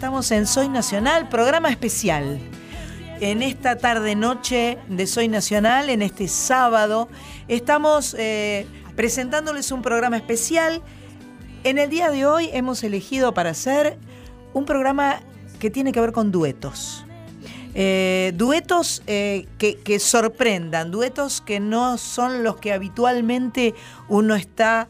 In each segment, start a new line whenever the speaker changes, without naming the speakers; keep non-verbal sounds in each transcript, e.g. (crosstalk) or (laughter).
estamos en Soy Nacional, programa especial. En esta tarde-noche de Soy Nacional, en este sábado, estamos eh, presentándoles un programa especial. En el día de hoy hemos elegido para hacer un programa que tiene que ver con duetos. Eh, duetos eh, que, sorprendan, duetos que no son los que habitualmente uno está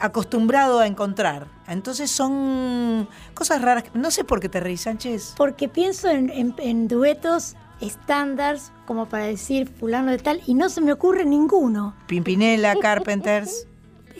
acostumbrado a encontrar. Entonces son cosas raras. No sé por qué te reís, Sánchez.
Porque pienso en, en- en duetos estándares, como para decir fulano de tal, y no se me ocurre ninguno.
Pimpinela, (laughs) Carpenters.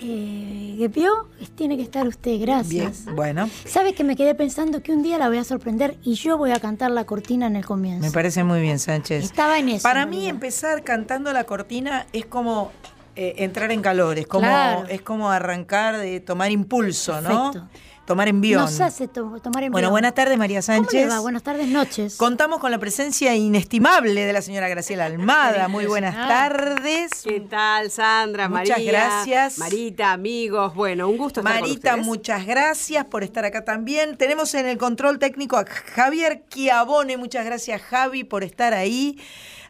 Eh, ¿Qué vio? Tiene que estar usted, gracias.
Bien, bueno,
¿Sabe que me quedé pensando que un día la voy a sorprender y yo voy a cantar la cortina en el comienzo?
me parece muy bien, Sánchez.
Estaba en eso.
Para mí empezar cantando la cortina es como eh, entrar en calor, es como,
Claro.
es como arrancar de tomar impulso, ¿no?
Perfecto.
Tomar envión.
Nos hace to- tomar en
Bueno, buenas tardes, María
¿Cómo le
Sánchez.
va? Buenas tardes, noches.
Contamos con la presencia inestimable de la señora Graciela Almada. Muy buenas tardes.
¿Qué tal, Sandra?
Muchas
María,
gracias.
Marita, amigos. Bueno, un gusto estar
Marita, muchas gracias por estar acá también. Tenemos en el control técnico a Javier Chiavone. Muchas gracias, Javi, por estar ahí.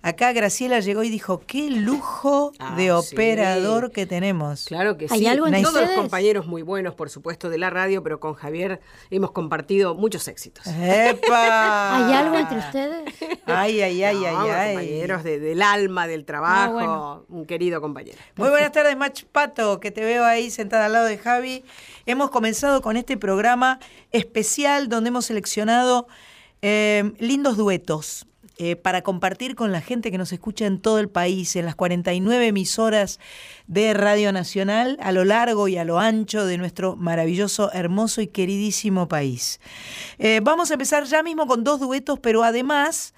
Acá Graciela llegó y dijo, qué lujo
Ah,
de
sí.
operador que tenemos.
Claro que
¿Hay
sí.
algo entre
Todos los
ustedes?
compañeros muy buenos, por supuesto, de la radio, pero con Javier hemos compartido muchos éxitos.
¡Epa! (laughs)
¿Hay algo entre ustedes?
Ay, ay, ay,
No,
ay, ay.
compañeros de- del alma, del trabajo,
Ah, bueno.
un querido compañero.
Muy buenas tardes, Mach Pato, que te veo ahí sentada al lado de Javi. Hemos comenzado con este programa especial donde hemos seleccionado eh, lindos duetos eh, para compartir con la gente que nos escucha en todo el país, en las 49 emisoras de Radio Nacional, a lo largo y a lo ancho de nuestro maravilloso, hermoso y queridísimo país. Eh, vamos a empezar ya mismo con dos duetos, pero además,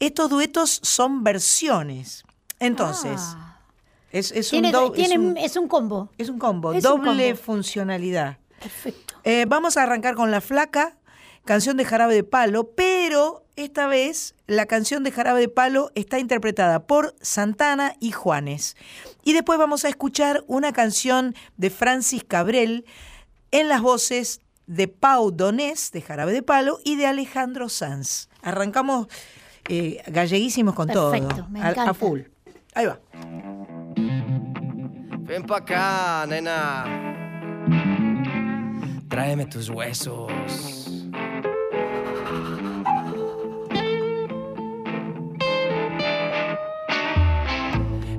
estos duetos son versiones. Entonces,
Ah.
es, es
Tiene-
un do-
tiene-
es un-
es un combo.
es un combo,
un
doble
combo.
funcionalidad.
Perfecto.
Eh, vamos a arrancar con La Flaca, canción de Jarabe de Palo, pero esta vez la canción de Jarabe de Palo está interpretada por Santana y Juanes. Y después vamos a escuchar una canción de Francis Cabrel en las voces de Pau Donés, de Jarabe de Palo, y de Alejandro Sanz. Arrancamos eh, galleguísimos con
Perfecto,
todo,
me
a- a
encanta.
full. Ahí va.
Ven pa' acá, nena. Tráeme tus huesos.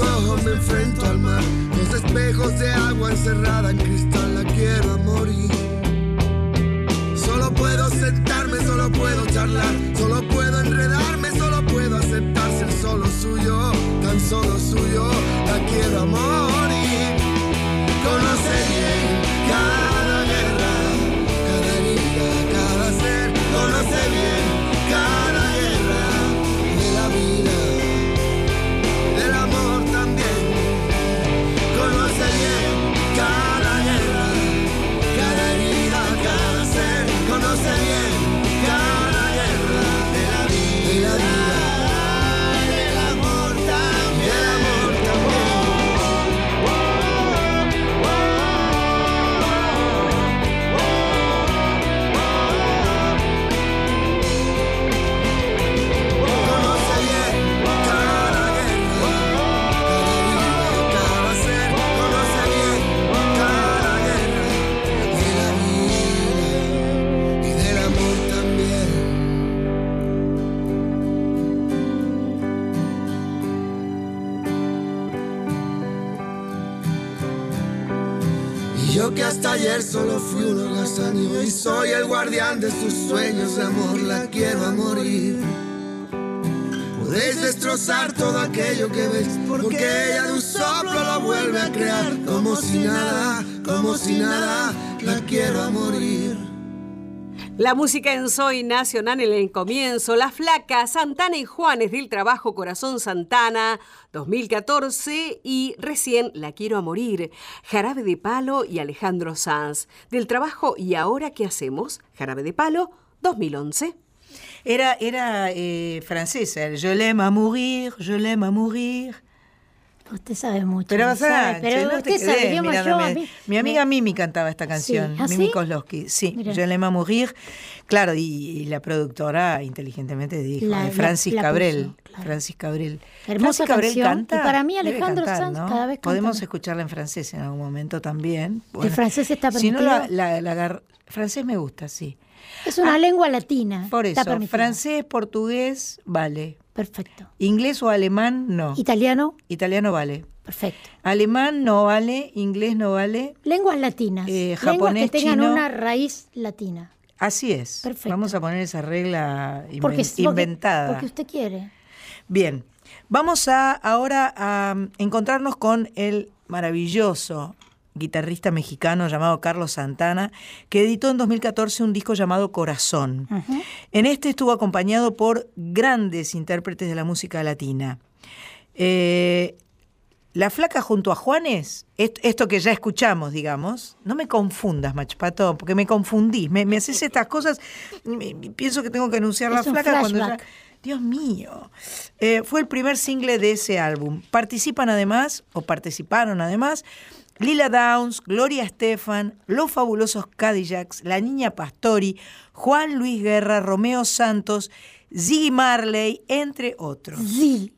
ojos me enfrento al mar, los espejos de agua encerrada en cristal, la quiero morir. Solo puedo sentarme, solo puedo charlar, solo puedo enredarme, solo puedo aceptar ser solo suyo, tan solo suyo, la quiero morir. Conoce que hasta ayer solo fui un holgazán y soy el guardián de sus sueños de amor, la quiero a morir. Podéis destrozar todo aquello que veis, porque ella de un soplo lo vuelve a crear, como si nada, como si nada, la quiero a morir.
La música en Soy Nacional en el comienzo, La Flaca, Santana y Juanes del Trabajo Corazón Santana, 2014 y recién La Quiero a Morir, Jarabe de Palo y Alejandro Sanz. Del trabajo ¿Y ahora qué hacemos? Jarabe de Palo, 2011.
Era, era eh, francesa, Je l'aime à mourir, je l'aime à mourir.
Usted sabe mucho.
Pero,
sabe,
Sánchez,
pero
no te
usted sabe,
quedé
yo a mí-
Mi amiga
me-
Mimi cantaba esta canción,
¿Ah,
Mimi
sí?
Kozlowski. Sí,
Mira.
Je l'aime mourir. Claro, y, y la productora inteligentemente dijo,
La-
de
la-
Francis
la
Cabrel.
puso, claro.
Francis Cabrel.
Hermosa
Francis Cabrel
canción,
canta.
y para mí Alejandro
cantar,
Sanz
¿no?
cada vez canta
Podemos escucharla en francés en algún momento también.
¿El francés está
Si no, la,
permitido?
la- francés me gusta, sí.
Es una lengua latina.
Ah, Por eso,
permitido.
francés, portugués, vale.
Perfecto.
Inglés o alemán, no.
Italiano,
Italiano vale.
perfecto.
Alemán no vale, inglés no vale.
Lenguas latinas.
Eh,
lenguas que tengan
chino.
una raíz latina.
Así es.
Perfecto.
Vamos a poner esa regla inven-
Porque,
inventada.
Porque usted quiere.
Bien, vamos a ahora a mm, encontrarnos con el maravilloso guitarrista mexicano llamado Carlos Santana, que editó en 2014 un disco llamado Corazón. En este estuvo acompañado por grandes intérpretes de la música latina. Eh, la flaca junto a Juanes, est- esto que ya escuchamos, digamos, no me confundas, Machpato, porque me confundís, me, me haces estas cosas, me- pienso que tengo que anunciar la
Es
flaca cuando ya... Dios mío. Eh, fue el primer single de ese álbum. Participan además, o participaron además, Lila Downs, Gloria Estefan, Los Fabulosos Cadillacs, La Niña Pastori, Juan Luis Guerra, Romeo Santos, Ziggy Marley, entre otros.
Sí.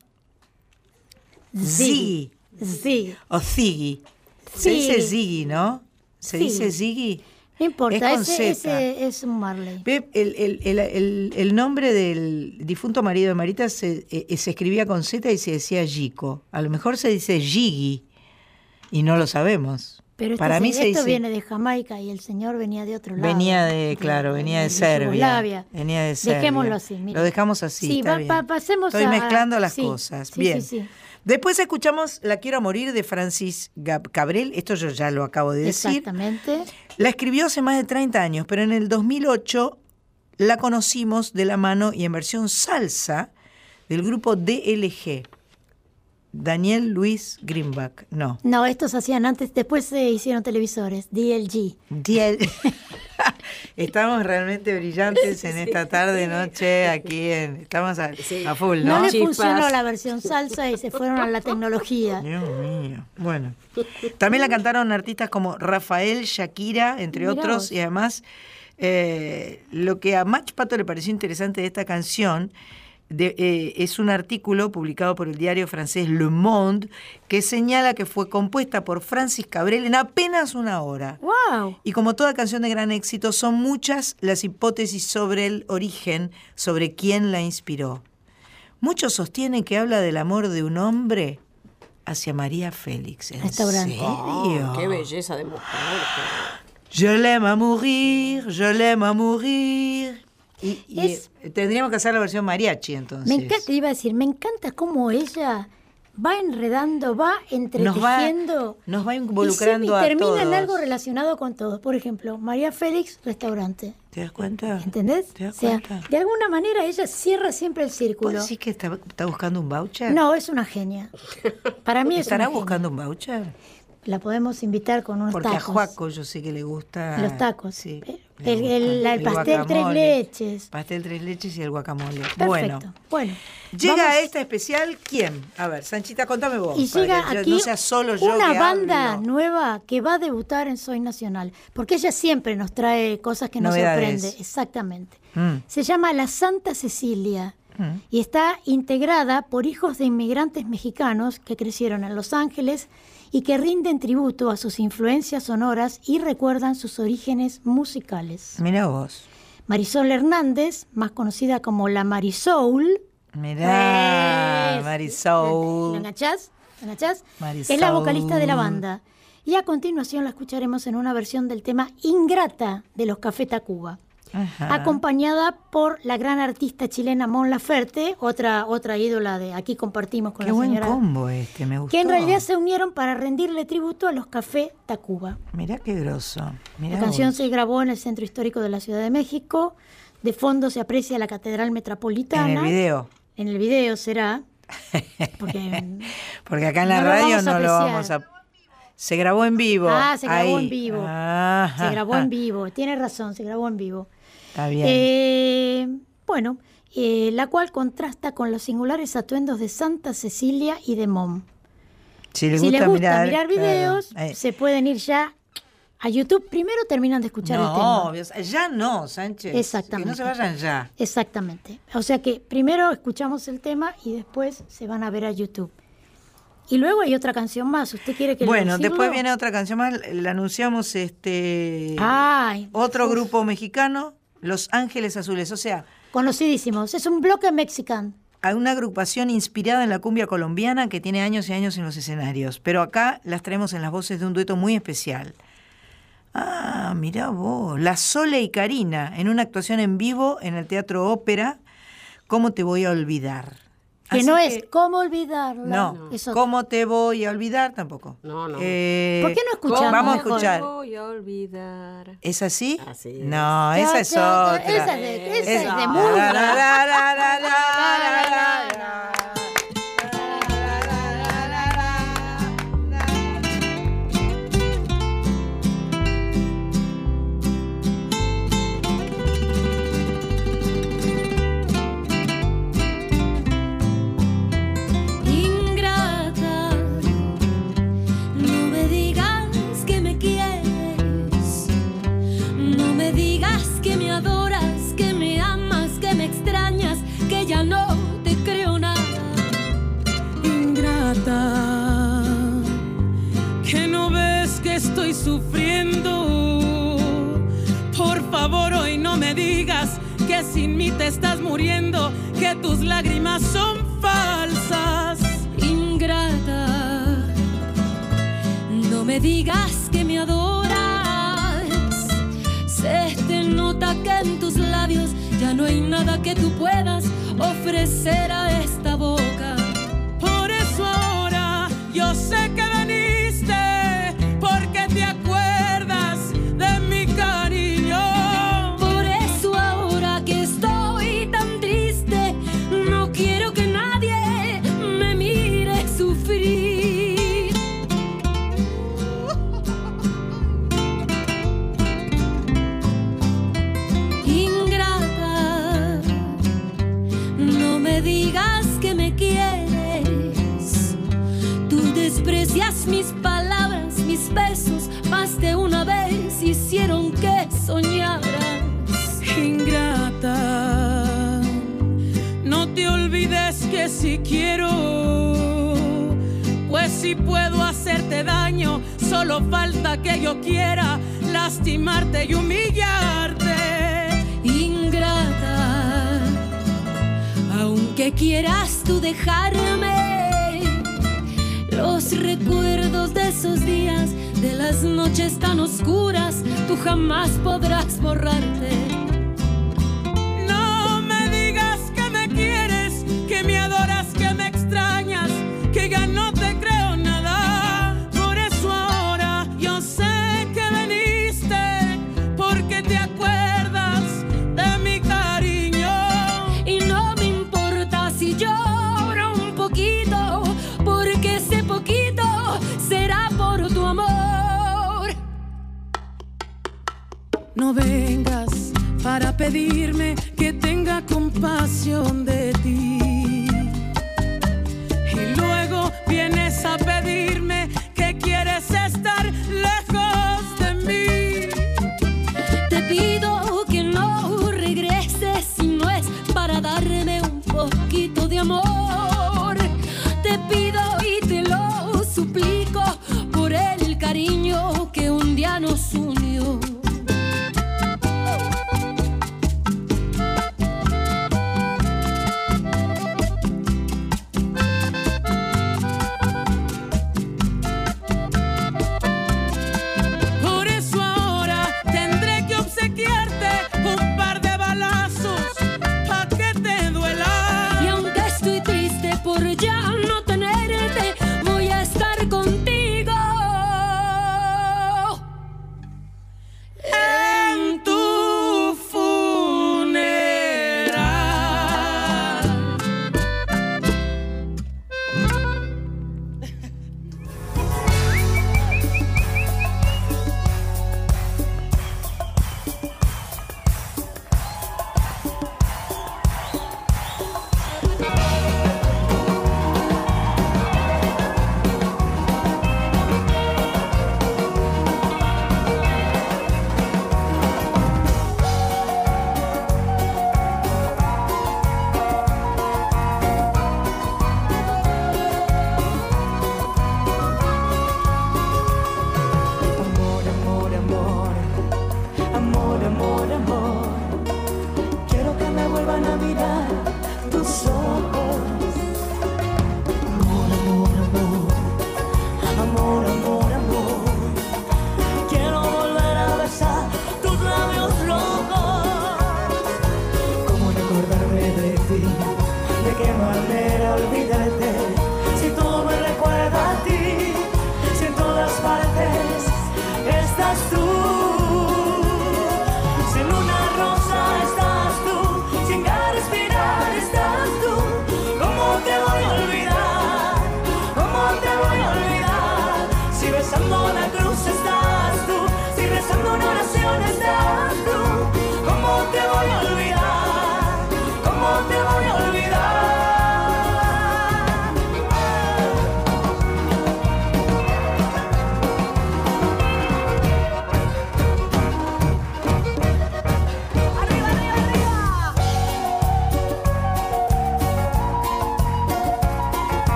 Ziggy.
Sí.
O Ziggy. Se dice Ziggy, ¿no? ¿Se dice Ziggy?
No importa,
Es
ese, ese es un Marley.
El, el- el- el- el nombre del difunto marido de Marita se, eh, se escribía con Z y se decía Gico. A lo mejor se dice Gigi y no lo sabemos.
Pero esto,
Para mí se dice-
viene de Jamaica y el señor venía de otro lado.
Venía de, claro, venía de Serbia. Venía de Serbia.
Dejémoslo así. mira.
Lo dejamos así.
Sí,
está
va-
bien.
pa- pasemos
Estoy
a-
mezclando las
sí,
cosas.
sí,
bien.
sí, sí.
Después escuchamos La quiero morir de Francis Cabrel. Esto yo ya lo acabo de decir.
Exactamente.
La escribió hace más de 30 años, pero en el 2008 la conocimos de la mano y en versión salsa del grupo DLG. Daniel Luis Greenback. No.
No, estos hacían antes, después se hicieron televisores, DLG.
DL. (laughs) (laughs) Estamos realmente brillantes en esta tarde, noche, aquí en. Estamos a, a full,
No,
¿no?
le funcionó la versión salsa y se fueron a la tecnología.
Dios mío. Bueno. También la cantaron artistas como Rafael, Shakira, entre
Mirá
otros,
vos.
y además eh, lo que a Mach Pato le pareció interesante de esta canción de- eh, es un artículo publicado por el diario francés Le Monde que señala que fue compuesta por Francis Cabrel en apenas una hora.
¡Wow!
Y como toda canción de gran éxito, son muchas las hipótesis sobre el origen, sobre quién la inspiró. Muchos sostienen que habla del amor de un hombre hacia María Félix. ¿En serio?
Qué belleza de mujer. (gasps)
Je l'aime à mourir, je l'aime à mourir. Y, y,
Es-
eh, tendríamos que hacer la versión mariachi entonces.
Me encanta, iba a decir, me encanta cómo ella va enredando, va
Nos va,
entretejiendo.
nos va
y
involucrando
siempre
a
termina
todos.
en algo relacionado con todo. Por ejemplo, María Félix, restaurante.
¿Te das cuenta?
¿Entendés?
¿Te das
o sea,
cuenta?
de alguna manera ella cierra siempre el
¿Vos
círculo.
decís que está, está buscando un voucher?
No, es una genia. Para mí es
¿Estará
una genia.
buscando un voucher?
La podemos invitar con unos
Porque a
tacos.
Juaco yo sé que le gusta.
Los tacos.
Sí.
El- pastel tres leches.
Pastel tres leches y el guacamole.
Perfecto.
Bueno.
Bueno.
Llega
vamos-
a esta especial, ¿quién? A ver, Sanchita, contame vos.
Y
para
llega
que
aquí
no sea solo yo
una
que
banda
hablo.
nueva que va a debutar en Soy Nacional. Porque ella siempre nos trae cosas que nos
Novedades.
sorprende. Exactamente.
Mm.
Se llama La Santa Cecilia
Mm.
y está integrada por hijos de inmigrantes mexicanos que crecieron en Los Ángeles y que rinden tributo a sus influencias sonoras y recuerdan sus orígenes musicales.
Mirá vos.
Marisol Hernández, más conocida como la Marisoul,
Mirá,
es-
Marisol.
¿Lo enganchás? ¿Lo enganchás?
Marisol.
Es la vocalista de la banda. Y a continuación la escucharemos en una versión del tema Ingrata de los Café Tacuba.
Ajá.
Acompañada por la gran artista chilena Mon Laferte, otra, otra ídola de aquí compartimos con
Qué
la
buen
señora.
combo este, me gustó.
Que en realidad se unieron para rendirle tributo a los Café Tacuba.
Mirá qué grosso. Mirá
La canción
vos.
se grabó en el Centro Histórico de la Ciudad de México. De fondo se aprecia la Catedral Metropolitana.
En el video.
En el video será. Porque (laughs)
Porque acá en la
No
radio no lo vamos a. Se grabó en vivo.
Ah, se grabó
Ahí.
en vivo.
Ajá.
se grabó en vivo. Tiene razón, se grabó en vivo.
Está bien.
Eh, bueno, eh, la cual contrasta con los singulares atuendos de Santa Cecilia y de Mom.
si les
si
gusta,
les gusta mirar,
mirar,
videos,
claro. Eh,
se pueden ir ya a YouTube. Primero terminan de escuchar el tema.
No, obvio, ya no, Sánchez.
Exactamente.
Que no se vayan ya.
Exactamente. O sea que primero escuchamos el tema y después se van a ver a YouTube. Y luego hay otra canción más. ¿Usted quiere que
Bueno, después viene otra canción más. Le anunciamos este
Ay,
otro
uf,
grupo mexicano, Los Ángeles Azules. O sea,
Conocidísimos. Es un bloque mexican.
hay una agrupación inspirada en la cumbia colombiana que tiene años y años en los escenarios. Pero acá las traemos en las voces de un dueto muy especial. Ah, mirá vos. La Sole y Karina en una actuación en vivo en el Teatro Ópera. ¿Cómo te voy a olvidar?
Que
Así
no
que-
es cómo olvidarla.
No,
Es otra.
¿cómo te voy a olvidar? Tampoco.
No, no.
Eh,
¿Por qué no escuchamos
Vamos a escuchar.
Voy a olvidar.
¿Es así?
Así es.
No, esa
Ya,
es
ya,
otra.
Esa es de, esa es de
estoy sufriendo. Por favor,
hoy no me digas que
sin mí te estás muriendo, que tus lágrimas son falsas.
Ingrata, no me digas que me adoras. Se te nota que en tus labios ya no hay nada que tú puedas ofrecer a esta boca.
Por eso ahora yo sé que solo falta que yo quiera lastimarte y humillarte.
Ingrata, aunque quieras tú dejarme, los recuerdos de esos días, de las noches tan oscuras, tú jamás podrás borrarte.
No vengas para pedirme que tenga compasión de ti. Y luego vienes a pedirme que quieres estar lejos de mí.
Te pido que no regreses si no es para darme un poquito de amor. Te pido y te lo suplico por el cariño que un día nos unió.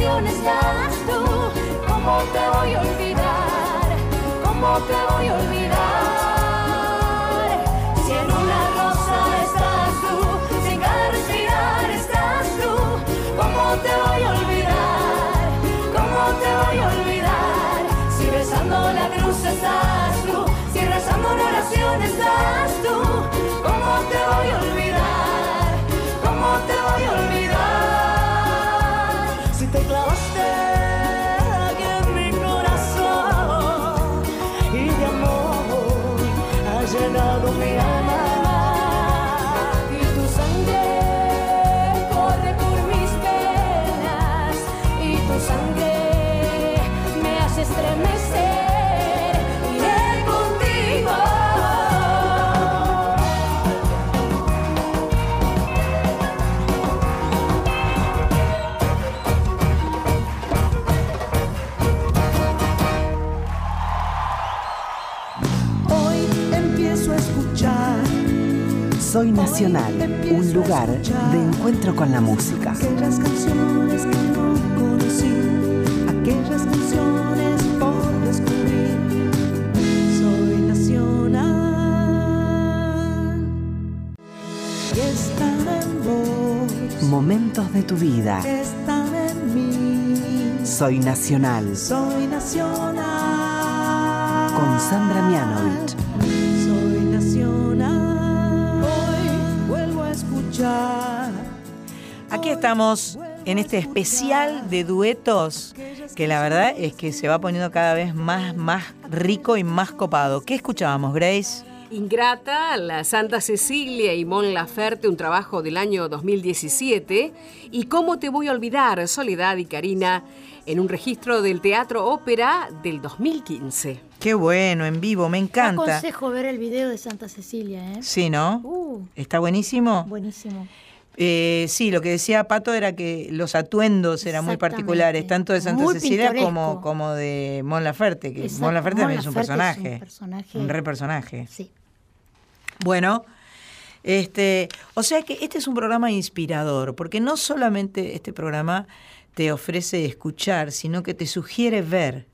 estás tú. ¿Cómo te voy
a olvidar? ¿Cómo te voy a olvidar? Si en una rosa estás tú, sin cada respirar estás tú. ¿Cómo te voy a olvidar? ¿Cómo te voy a olvidar? Si besando la cruz estás tú, si rezando una oración estás tú.
Soy Nacional, un lugar de encuentro con la música.
aquellas canciones que no conocí, aquellas canciones por descubrir. Soy nacional y están en vos,
Momentos de tu vida.
están en mí.
Soy Nacional
Soy nacional.
con Sandra Mianovich.
Estamos en este especial de duetos que la verdad es que se va poniendo cada vez más, más rico y más copado. ¿Qué escuchábamos, Grace?
Ingrata, la Santa Cecilia y Mon Laferte, un trabajo del año 2017. Y cómo te voy a olvidar, Soledad y Karina, en un registro del Teatro Ópera del 2015.
Qué bueno, en vivo, me encanta.
Aconsejo ver el video de Santa Cecilia, ¿eh?
Sí, ¿no?
Uh,
Está buenísimo.
buenísimo.
Eh, sí, lo que decía Pato era que los atuendos eran muy particulares, tanto de Santa
Muy
Cecilia
pintoresco.
como, como de Mon Laferte, que. Mon Laferte también es un
es un
personaje.
personaje.
Un re personaje.
Sí.
Bueno, este, o sea que este es un programa inspirador, porque no solamente este programa te ofrece escuchar, sino que te sugiere ver.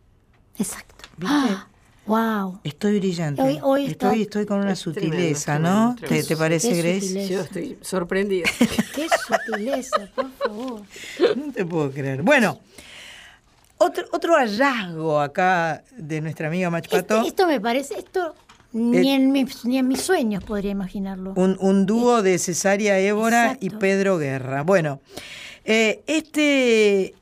Exacto.
¿Viste?
Ah, wow.
Estoy brillante.
Hoy- hoy está-
estoy, estoy con una
Es
sutileza, ¿no?
tremendo,
¿Te,
tremendo.
te parece,
Qué
Grace?
sutileza.
Yo estoy sorprendida. (laughs)
Qué sutileza, por favor.
No te puedo creer. Bueno, otro, otro hallazgo acá de nuestra amiga Machpato.
Este- esto me parece, esto ni, en mis, ni en mis sueños podría imaginarlo.
Un, un dúo de Cesaria Évora y. Pedro Guerra. Bueno, eh, este,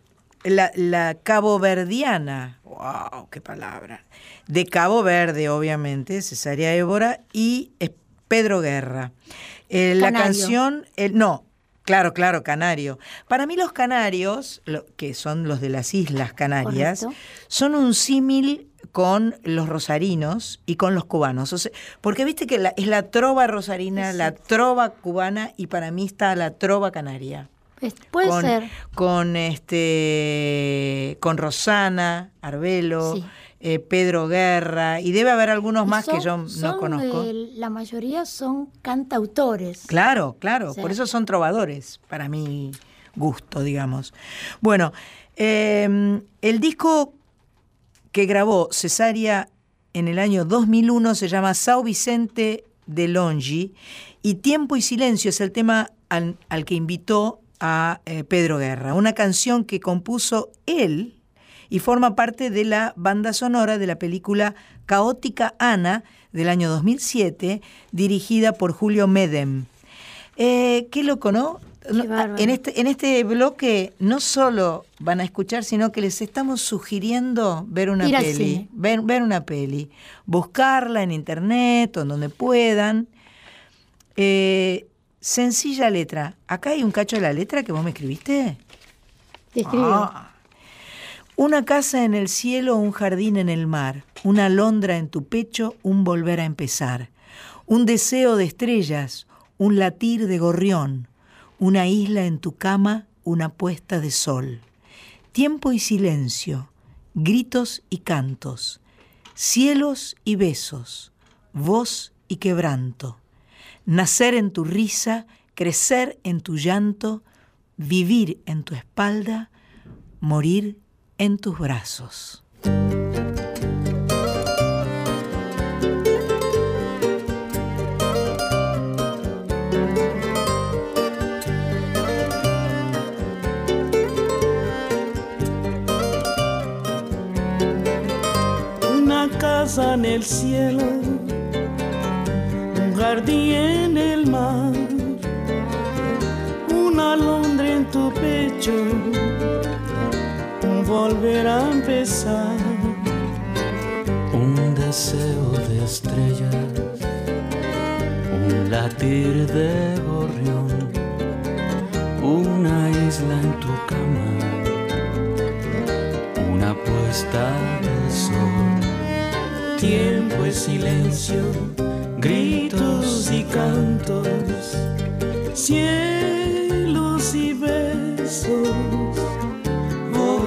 la, la caboverdiana, wow, qué palabra, de Cabo Verde, obviamente, Cesaria Évora y eh, Pedro Guerra. Eh, la canción, no, claro, claro, canario. Para mí los canarios, lo- que son los de las Islas Canarias,
Correcto.
son un símil con los rosarinos y con los cubanos. O sea, porque viste que la- es la trova rosarina, la trova cubana y para mí está la trova canaria.
Puede
con,
ser.
Con este con Rosana, Arbelo,
Sí.
Eh, Pedro Guerra, y debe haber algunos más que
son-
yo no conozco.
la mayoría son cantautores.
Claro, claro,
O sea-
por eso son trovadores, para mi gusto, digamos. Bueno, eh, el disco que grabó Cesaria en el año 2001 se llama Sao Vicente de Longi y Tiempo y Silencio es el tema al, al que invitó a eh, Pedro Guerra, una canción que compuso él y forma parte de la banda sonora de la película Caótica Ana del año 2007, dirigida por Julio Medem. Eh, qué loco, ¿no?
Bárbaro.
En este, en este bloque no solo van a escuchar, sino que les estamos sugiriendo ver una
Ir
peli. Ver, ver una peli. Buscarla en internet o en donde puedan. Eh, sencilla letra. Acá hay un cacho de la letra que vos me escribiste.
Te escribo.
Ah. Una casa en el cielo, un jardín en el mar, una alondra en tu pecho, un volver a empezar, un deseo de estrellas, un latir de gorrión, una isla en tu cama, una puesta de sol, tiempo y silencio, gritos y cantos, cielos y besos, voz y quebranto, nacer en tu risa, crecer en tu llanto, vivir en tu espalda, morir en tus brazos.
Una casa en el cielo, un jardín en el mar, una alondra en tu pecho volver a empezar,
un deseo de estrellas, un latir de gorrión, una isla en tu cama, una puesta de sol.
Tiempo es silencio, gritos y cantos, cielos y besos,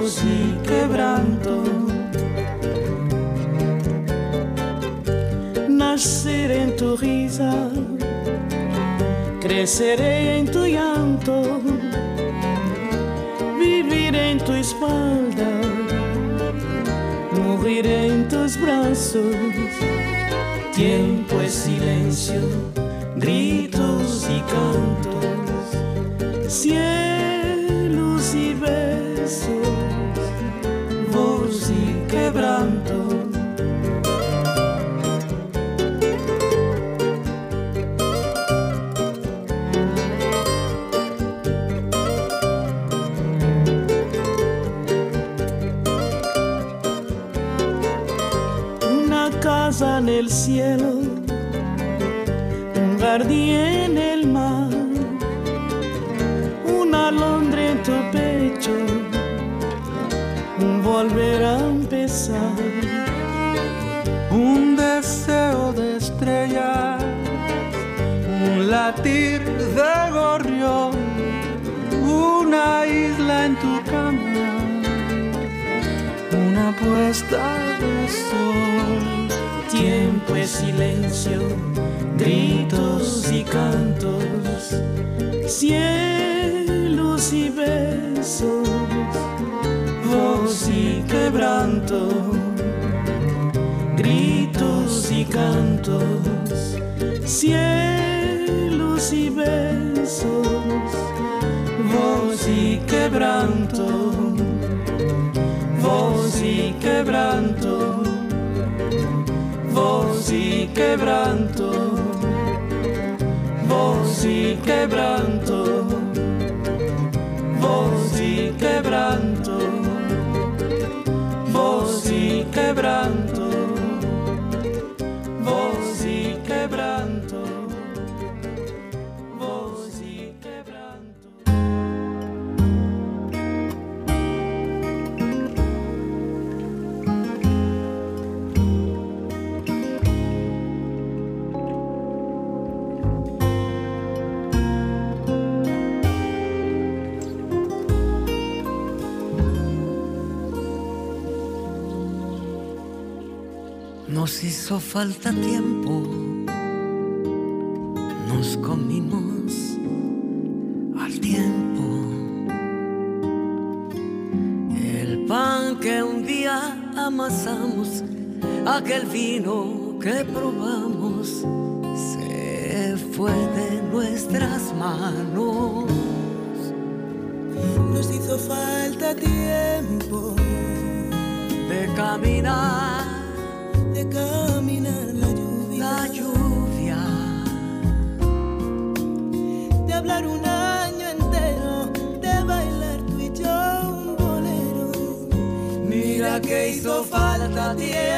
voz y quebranto. Naceré en tu risa, creceré en tu llanto, viviré en tu espalda moriré en tus brazos. Tiempo es silencio, gritos y cantos, cielos y besos, Una casa en el cielo, un jardín un
deseo de estrellas, un latir de gorrión, una isla en tu cama, una puesta de sol.
Tiempo es silencio, gritos y cantos, cielos y besos, voz y quebranto, gritos y cantos, cielos y besos, voz y quebranto, voz y quebranto voz y quebranto, voz y quebranto, voz y quebranto, voz y quebranto,
hizo falta tiempo, nos comimos al tiempo. El pan que un día amasamos, aquel vino que probamos, se fue de nuestras manos.
Nos hizo falta tiempo
de caminar, falta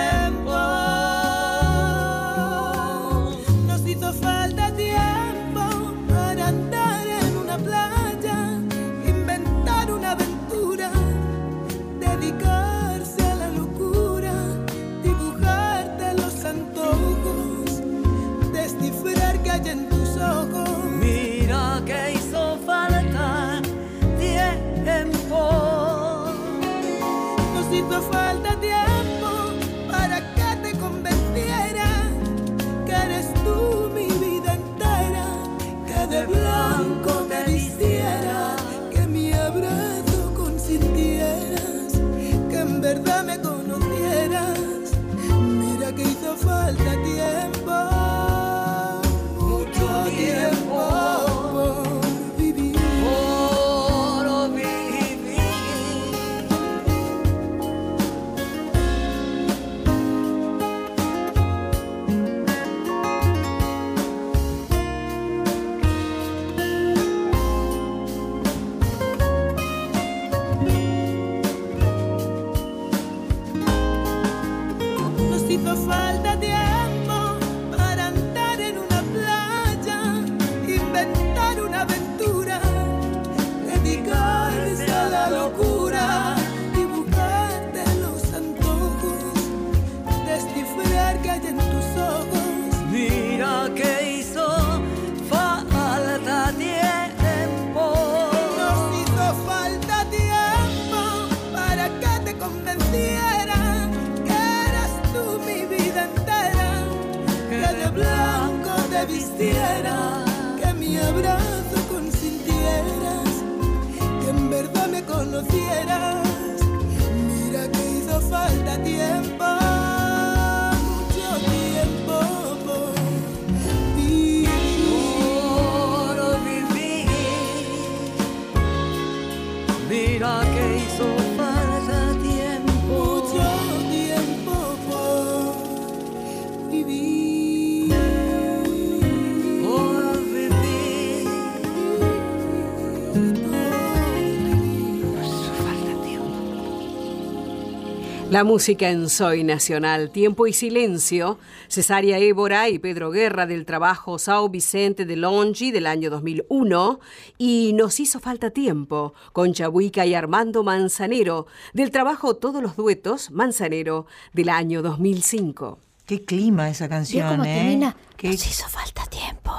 La
música en Soy Nacional, Tiempo y Silencio, Cesaria Évora y Pedro Guerra del trabajo Sao Vicente de Longi del año 2001 y Nos hizo falta tiempo con Chabuica y Armando Manzanero del trabajo Todos los duetos Manzanero del año 2005.
Qué clima esa
¿Vio
canción,
cómo
¿eh?
termina?
Qué,
Nos hizo falta tiempo.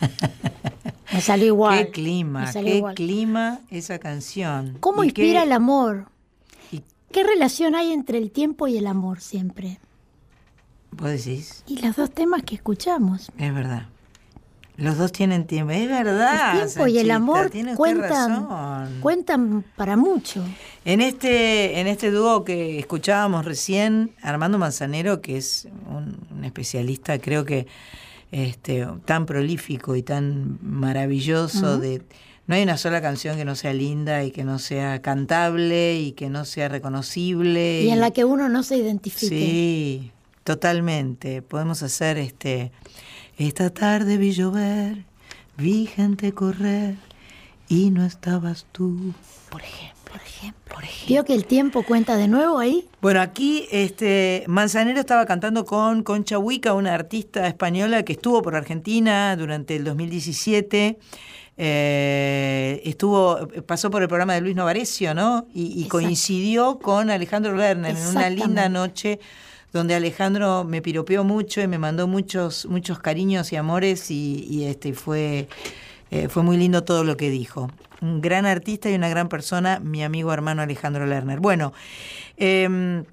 (laughs) Me salió igual.
qué clima, qué
igual.
clima esa canción.
¿Cómo inspira
qué-
el amor? ¿Qué relación hay entre el tiempo y el amor siempre?
Vos decís,
Y los dos temas que escuchamos.
es verdad. Los dos tienen tiempo, es verdad.
el tiempo y el amor cuentan,
razón.
cuentan para mucho.
En este, en este dúo que escuchábamos recién, Armando Manzanero, que es un, un especialista, creo que este, tan prolífico y tan maravilloso de no hay una sola canción que no sea linda y que no sea cantable y que no sea reconocible.
Y en la que uno no se identifique.
Sí, totalmente. Podemos hacer este. Esta tarde vi llover, vi gente correr y no estabas tú. Por ejemplo.
Por ejemplo. ¿Vio que el tiempo cuenta de nuevo ahí?
Bueno, aquí este Manzanero estaba cantando con Concha Huica, una artista española que estuvo por Argentina durante el 2017. Eh, estuvo, pasó por el programa de Luis Novarecio, ¿no? Y, coincidió con Alejandro Lerner en una linda noche donde Alejandro me piropeó mucho y me mandó muchos, muchos cariños y amores y, y, este fue, eh, fue muy lindo todo lo que dijo. Un gran artista y una gran persona, mi amigo hermano Alejandro Lerner. Bueno, em,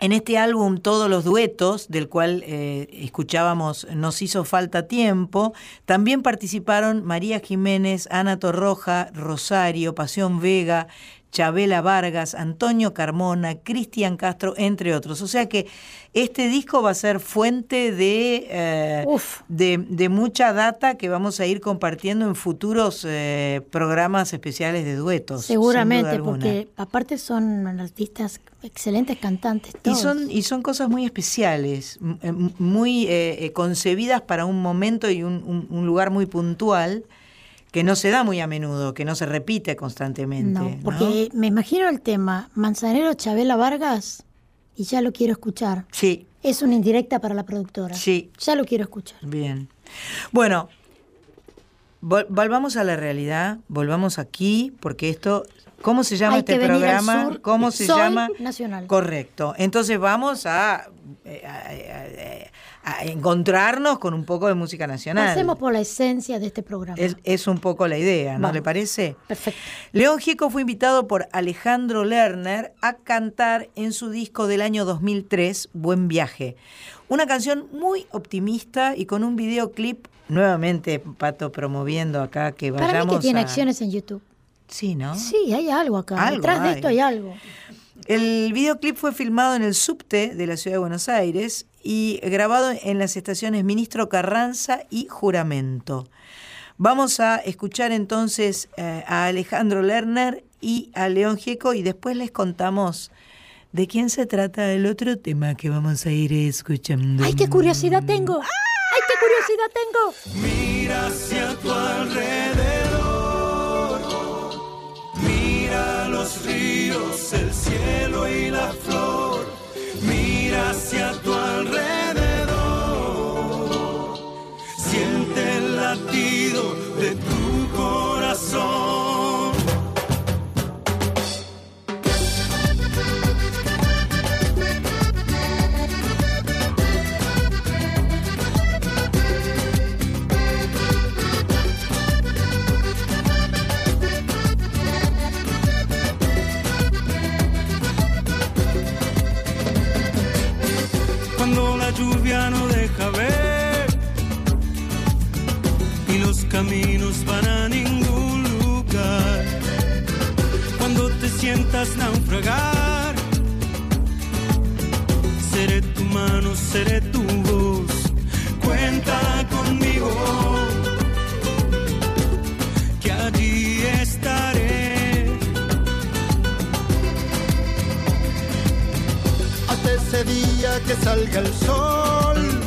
en este álbum Todos los duetos, del cual eh, escuchábamos Nos hizo falta tiempo, también participaron María Jiménez, Ana Torroja, Rosario, Pasión Vega, Chabela Vargas, Antonio Carmona, Cristian Castro, entre otros. O sea que este disco va a ser fuente de, eh,
Uf.
de, de mucha data que vamos a ir compartiendo en futuros eh, programas especiales de duetos.
Seguramente, porque aparte son artistas excelentes cantantes.
Y son, y son cosas muy especiales, eh, muy eh, eh, concebidas para un momento y un, un- un lugar muy puntual que no se da muy a menudo, que no se repite constantemente.
No,
¿no?
porque me imagino el tema Manzanero Chabela Vargas y ya lo quiero escuchar.
Sí,
Es una indirecta para la productora.
Sí.
Ya lo quiero escuchar.
bien. Bueno, vol- volvamos a la realidad, volvamos aquí, porque esto... ¿Cómo se llama
Hay
este
que venir al
programa?
sur.
¿Cómo se llama?
Nacional.
Correcto. Entonces vamos a, eh, a- a- encontrarnos con un poco de música nacional.
Pasemos por la esencia de este programa.
Es, es un poco la idea, ¿no
Vamos.
le parece?
Perfecto.
León Gieco fue invitado por Alejandro Lerner a cantar en su disco del año 2003, Buen Viaje. Una canción muy optimista y con un videoclip, nuevamente Pato promoviendo acá que vayamos
Para mí que tiene
a-
acciones en YouTube.
Sí, ¿no?
Sí, hay algo acá.
Algo
Detrás de esto hay algo.
El videoclip fue filmado en el subte de la ciudad de Buenos Aires y grabado en las estaciones Ministro Carranza y Juramento. Vamos a escuchar entonces eh, a Alejandro Lerner y a León Gieco y después les contamos de quién se trata el otro tema que vamos a ir escuchando.
¡Ay, qué curiosidad tengo! ¡Ay, qué curiosidad tengo!
Mira hacia tu alrededor. Mira los ríos, el cielo y la flor.
de tu corazón. Cuando la lluvia nos caminos van a ningún
lugar. Cuando te sientas naufragar, seré tu mano, seré tu voz.
Cuenta conmigo,
que allí estaré.
Hasta ese día que salga el sol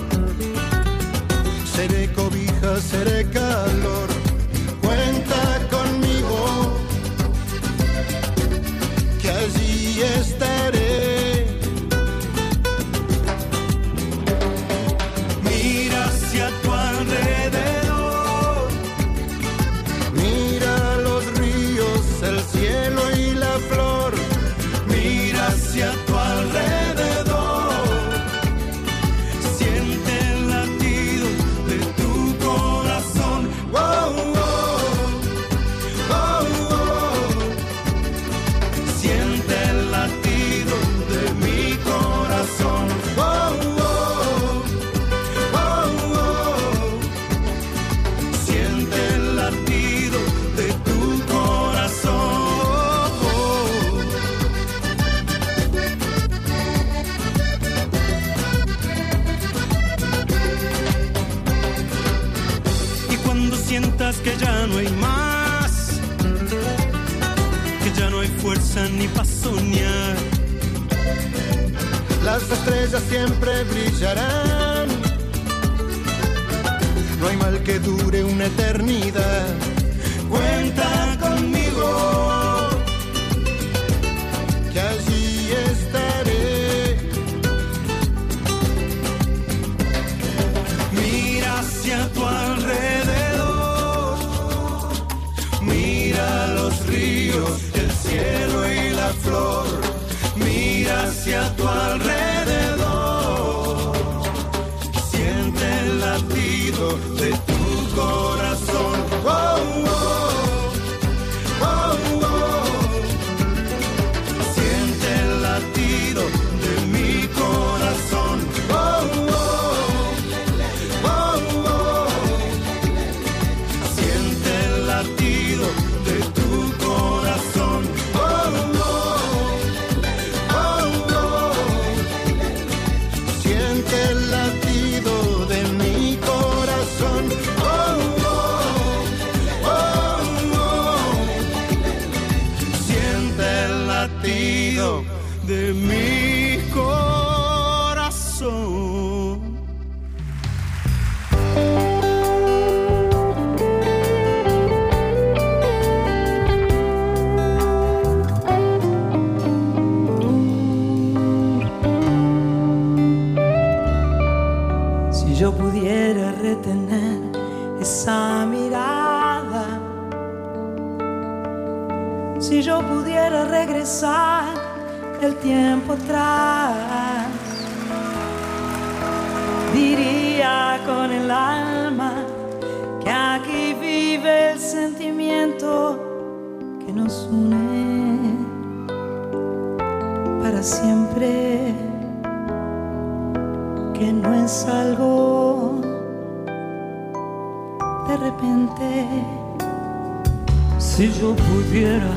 Si yo pudiera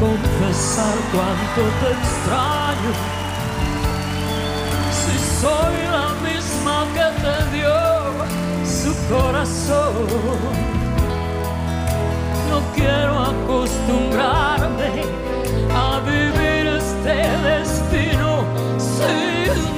confesar cuánto te extraño, si soy la misma que te dio su corazón, no quiero acostumbrarme a vivir este destino sin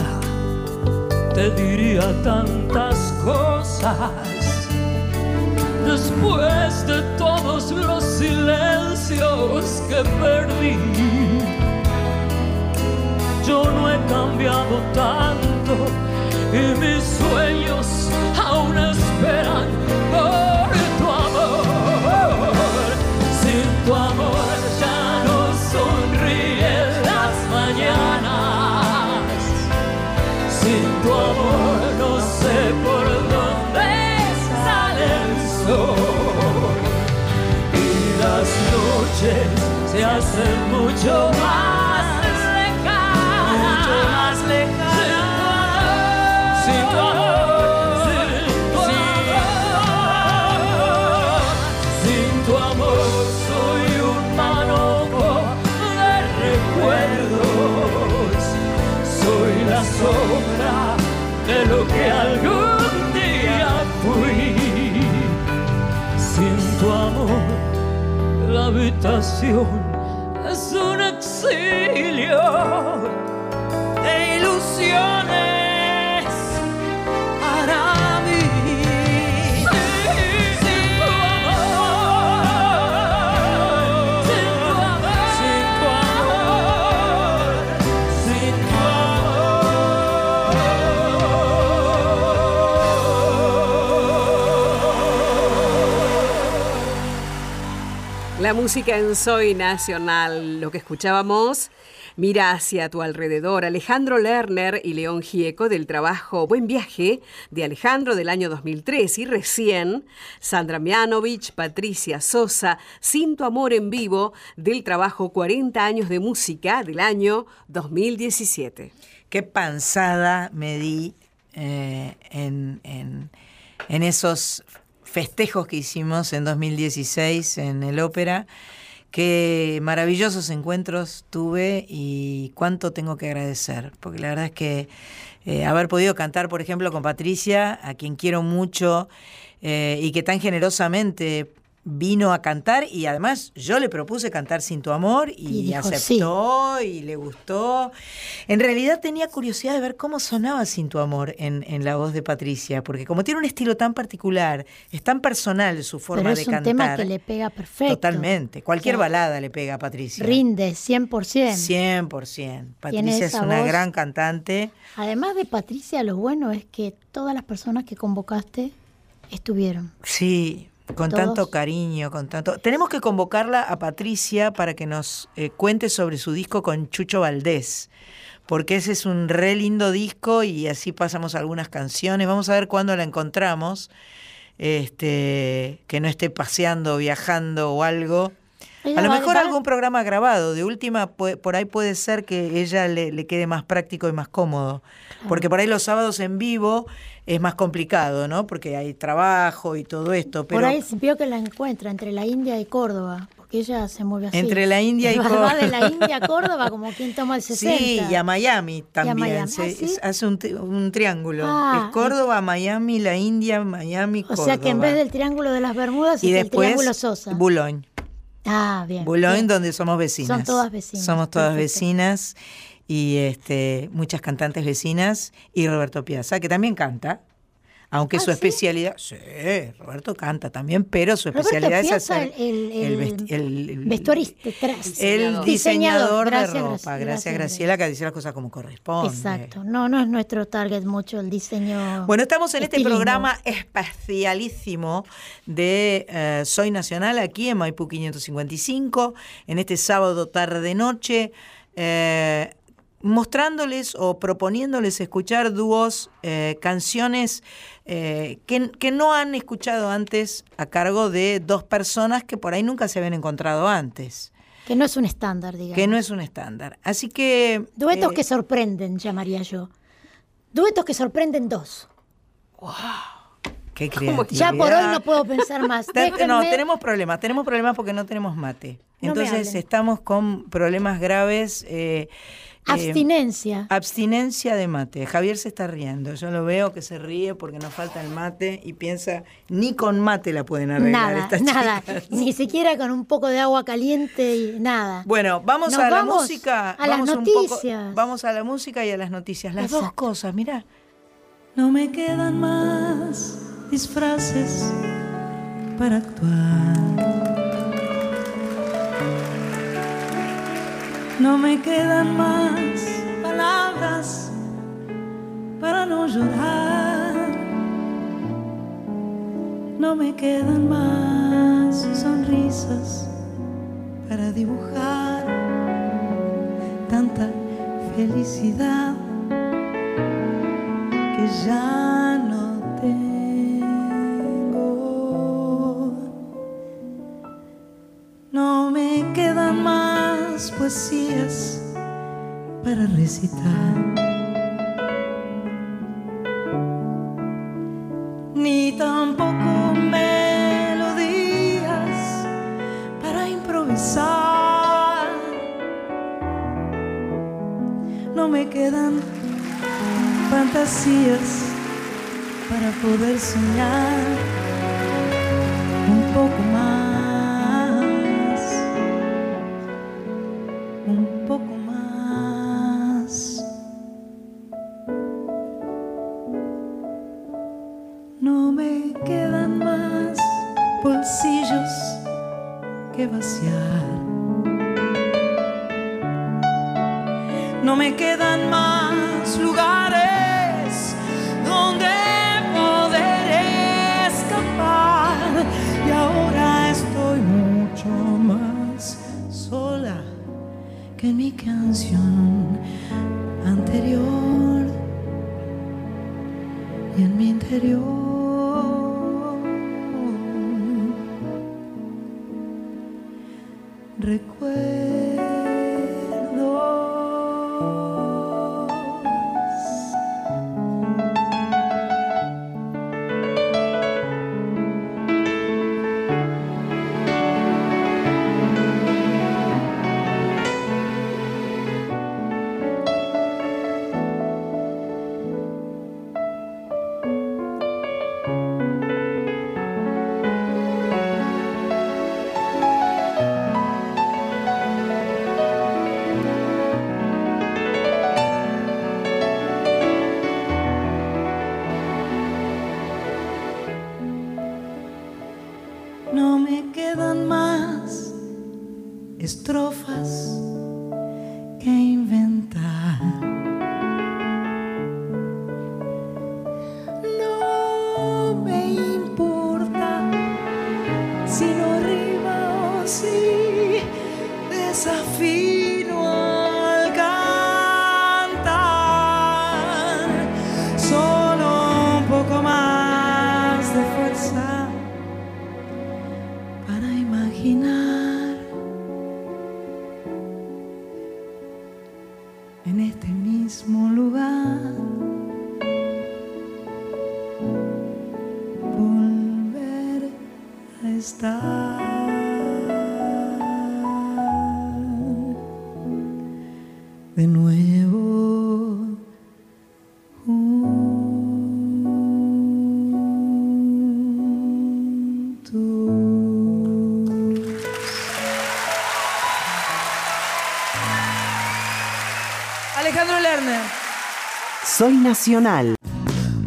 diría tantas cosas después de todos los silencios
que perdí. Yo no he cambiado tanto y mis sueños aún esperan. Oh, mucho más lejanas. Mucho más lejanas. Sin tu amor, sin tu amor, sin tu amor soy un manojo de recuerdos. Soy la sombra de lo que algún día fui. Sin tu amor, la habitación
La música en Soy Nacional, lo que escuchábamos, mira hacia tu alrededor. Alejandro Lerner y León Gieco del trabajo Buen Viaje de Alejandro del año 2003 y recién Sandra Mianovich, Patricia Sosa, Sin tu amor en vivo del trabajo 40 años de música del año 2017.
Qué panzada me di eh, en, esos festejos que hicimos en 2016 en el ópera. Qué maravillosos encuentros tuve y cuánto tengo que agradecer, porque la verdad es que eh, haber podido cantar, por ejemplo, con Patricia, a quien quiero mucho eh, y que tan generosamente vino a cantar y además yo le propuse cantar Sin tu amor y, aceptó y le gustó. En realidad tenía curiosidad de ver cómo sonaba Sin tu amor en, en la voz de Patricia, porque como tiene un estilo tan particular, es tan personal su forma
Pero
de
es un
cantar.
tema que le pega perfecto.
Totalmente. Cualquier balada le pega a Patricia.
Rinde 100%.
100%. Patricia es una
voz.
gran cantante.
Además de Patricia, lo bueno es que todas las personas que convocaste estuvieron.
Sí, con
Todos.
tanto cariño, con tanto. Tenemos que convocarla a Patricia para que nos eh, cuente sobre su disco con Chucho Valdés. Porque ese es un re lindo disco y así pasamos algunas canciones. Vamos a ver cuándo la encontramos. Este, que no esté paseando, viajando o algo.
Ella
A lo mejor algún programa grabado. De última, por ahí puede ser que ella le, le quede más práctico y más cómodo. Porque por ahí los sábados en vivo es más complicado, ¿no? Porque hay trabajo y todo esto. Pero
Por ahí vio que la encuentra entre la India y Córdoba, porque ella se mueve así.
Entre la India y (laughs) Córdoba.
Va de la India a Córdoba como quien toma el 60.
Sí, y a Miami también.
Miami.
se-
¿Ah, sí?
es- hace un, tri- un triángulo.
Ah,
es Córdoba, Miami, la India, Miami,
O
Córdoba.
sea que en vez del Triángulo de las Bermudas
y
es el Triángulo Sosa.
Boulogne.
Ah, bien.
Boulogne,
bien.
donde somos vecinas.
Son todas vecinas,
Somos todas
perfecto.
vecinas y este, muchas cantantes vecinas y Roberto Piazza, que también canta. Aunque
Ah,
su especialidad, sí, Roberto canta también, pero su
Roberto
especialidad es hacer
el, el,
el vesti- el-
vestuarista,
diseñador, de
Gracias,
ropa.
gracias,
Gracias, Graciela, que dice las cosas como corresponde.
Exacto. No, no es nuestro target mucho el diseño.
Bueno, estamos en este programa especialísimo de eh, Soy Nacional aquí en Maipú 555, en este sábado tarde-noche, eh, mostrándoles o proponiéndoles escuchar dúos, eh, canciones eh, que, que no han escuchado antes a cargo de dos personas que por ahí nunca se habían encontrado antes,
Que no es un estándar, digamos.
que no es un estándar. Así que...
Duetos
eh,
que sorprenden, llamaría yo. Duetos que sorprenden dos.
qué
Ya por hoy no puedo pensar más. (laughs) Déjenme-
No, tenemos problemas, tenemos problemas porque no tenemos mate. Entonces estamos con problemas graves. eh, eh,
Abstinencia.
abstinencia de mate. Javier se está riendo. Yo lo veo que se ríe porque nos falta el mate y piensa, ni con mate la pueden arreglar
Nada,
estas
nada.
chicas.
Ni siquiera con un poco de agua caliente y nada.
Bueno, vamos
Nos
a la música.
a las
vamos un poco-
noticias.
vamos a la música y a las noticias. Las dos cosas, mira.
No me quedan más disfraces para actuar.
No me quedan más palabras para no llorar. No me quedan más sonrisas para dibujar tanta felicidad que ya para recitar. Ni tampoco melodías para improvisar. No me quedan fantasías para poder soñar un poco más,
Soy Nacional.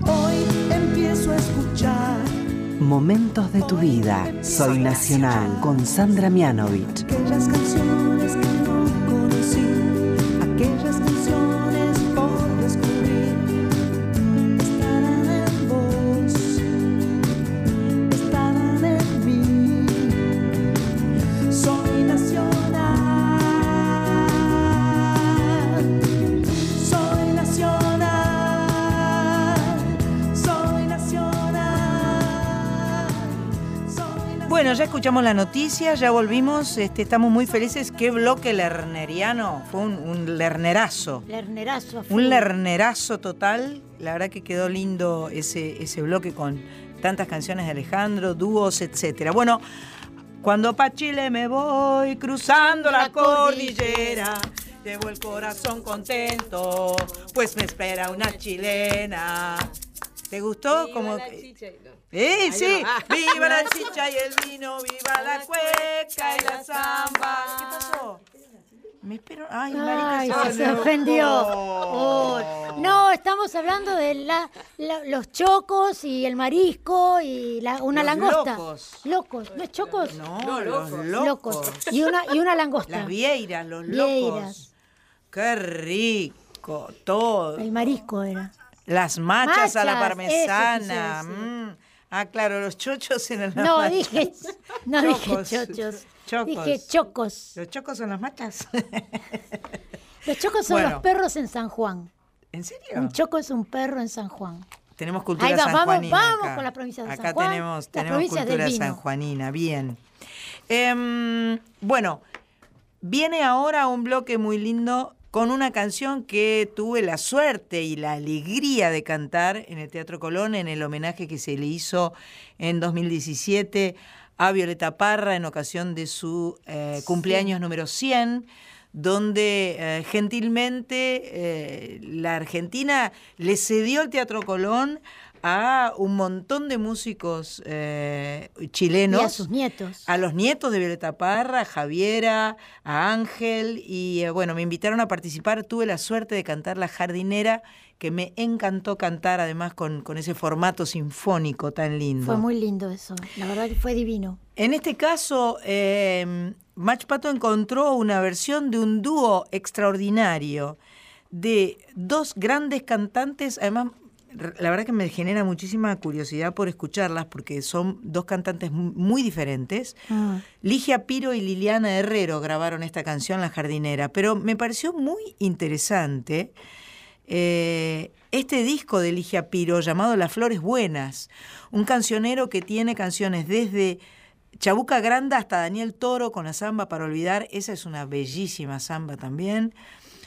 Hoy empiezo a escuchar
Momentos de tu vida. Soy Nacional con Sandra Mianovich.
Escuchamos la noticia, ya volvimos, este, estamos muy felices. Qué bloque lerneriano, fue un, un lernerazo.
Lernerazo. full.
Un lernerazo total. La verdad que quedó lindo ese, ese bloque con tantas canciones de Alejandro, dúos, etcétera. Bueno, cuando pa' Chile me voy cruzando la,
La
cordillera, llevo el corazón contento, pues me espera una chilena. ¿Te gustó? Como ¡Eh, sí! ¡Viva la (laughs) chicha y el vino! ¡Viva la cueca y la zamba! ¿Qué pasó? Me espero. ¡Ay!
Ay,
se
se (laughs) ofendió. Oh, No, estamos hablando de la- la- los chocos y el marisco y la- una
Los
langosta.
locos.
Locos, ¿no es chocos?
No, los locos.
Y una, y una langosta.
Las vieiras, los
Vieiras.
locos. Qué rico, todo.
El marisco era.
Las machas, a la parmesana. mm. Ah, claro, los chochos en el
No, dije, no dije chochos.
Chocos.
Dije chocos.
¿Los chocos son las machas? (laughs)
Los chocos son
Bueno.
los perros en San Juan.
¿En serio?
Un choco es un perro en San Juan.
Tenemos cultura
Ahí va, vamos,
sanjuanina
vamos
acá.
con la provincia de San
Acá
Juan,
tenemos,
las
tenemos
del
cultura sanjuanina, bien. Em, bueno, viene ahora un bloque muy lindo con una canción que tuve la suerte y la alegría de cantar en el Teatro Colón en el homenaje que se le hizo en 2017 a Violeta Parra en ocasión de su eh, cumpleaños número 100 donde eh, gentilmente eh, la Argentina le cedió el Teatro Colón a un montón de músicos eh, chilenos.
Y a sus nietos.
A los nietos de Violeta Parra, a Javiera, a Ángel, y eh, bueno, me invitaron a participar. Tuve la suerte de cantar La Jardinera, que me encantó cantar, además con, con ese formato sinfónico tan lindo.
Fue muy lindo eso. La verdad que fue divino.
En este caso, eh, Mach Pato encontró una versión de un dúo extraordinario de dos grandes cantantes, además la verdad que me genera muchísima curiosidad por escucharlas porque son dos cantantes mu- muy diferentes.
Ah.
Ligia Piro y Liliana Herrero grabaron esta canción La Jardinera, pero me pareció muy interesante eh, este disco de Ligia Piro llamado Las Flores Buenas, un cancionero que tiene canciones desde Chabuca Granda hasta Daniel Toro con la samba para olvidar, esa es una bellísima samba también.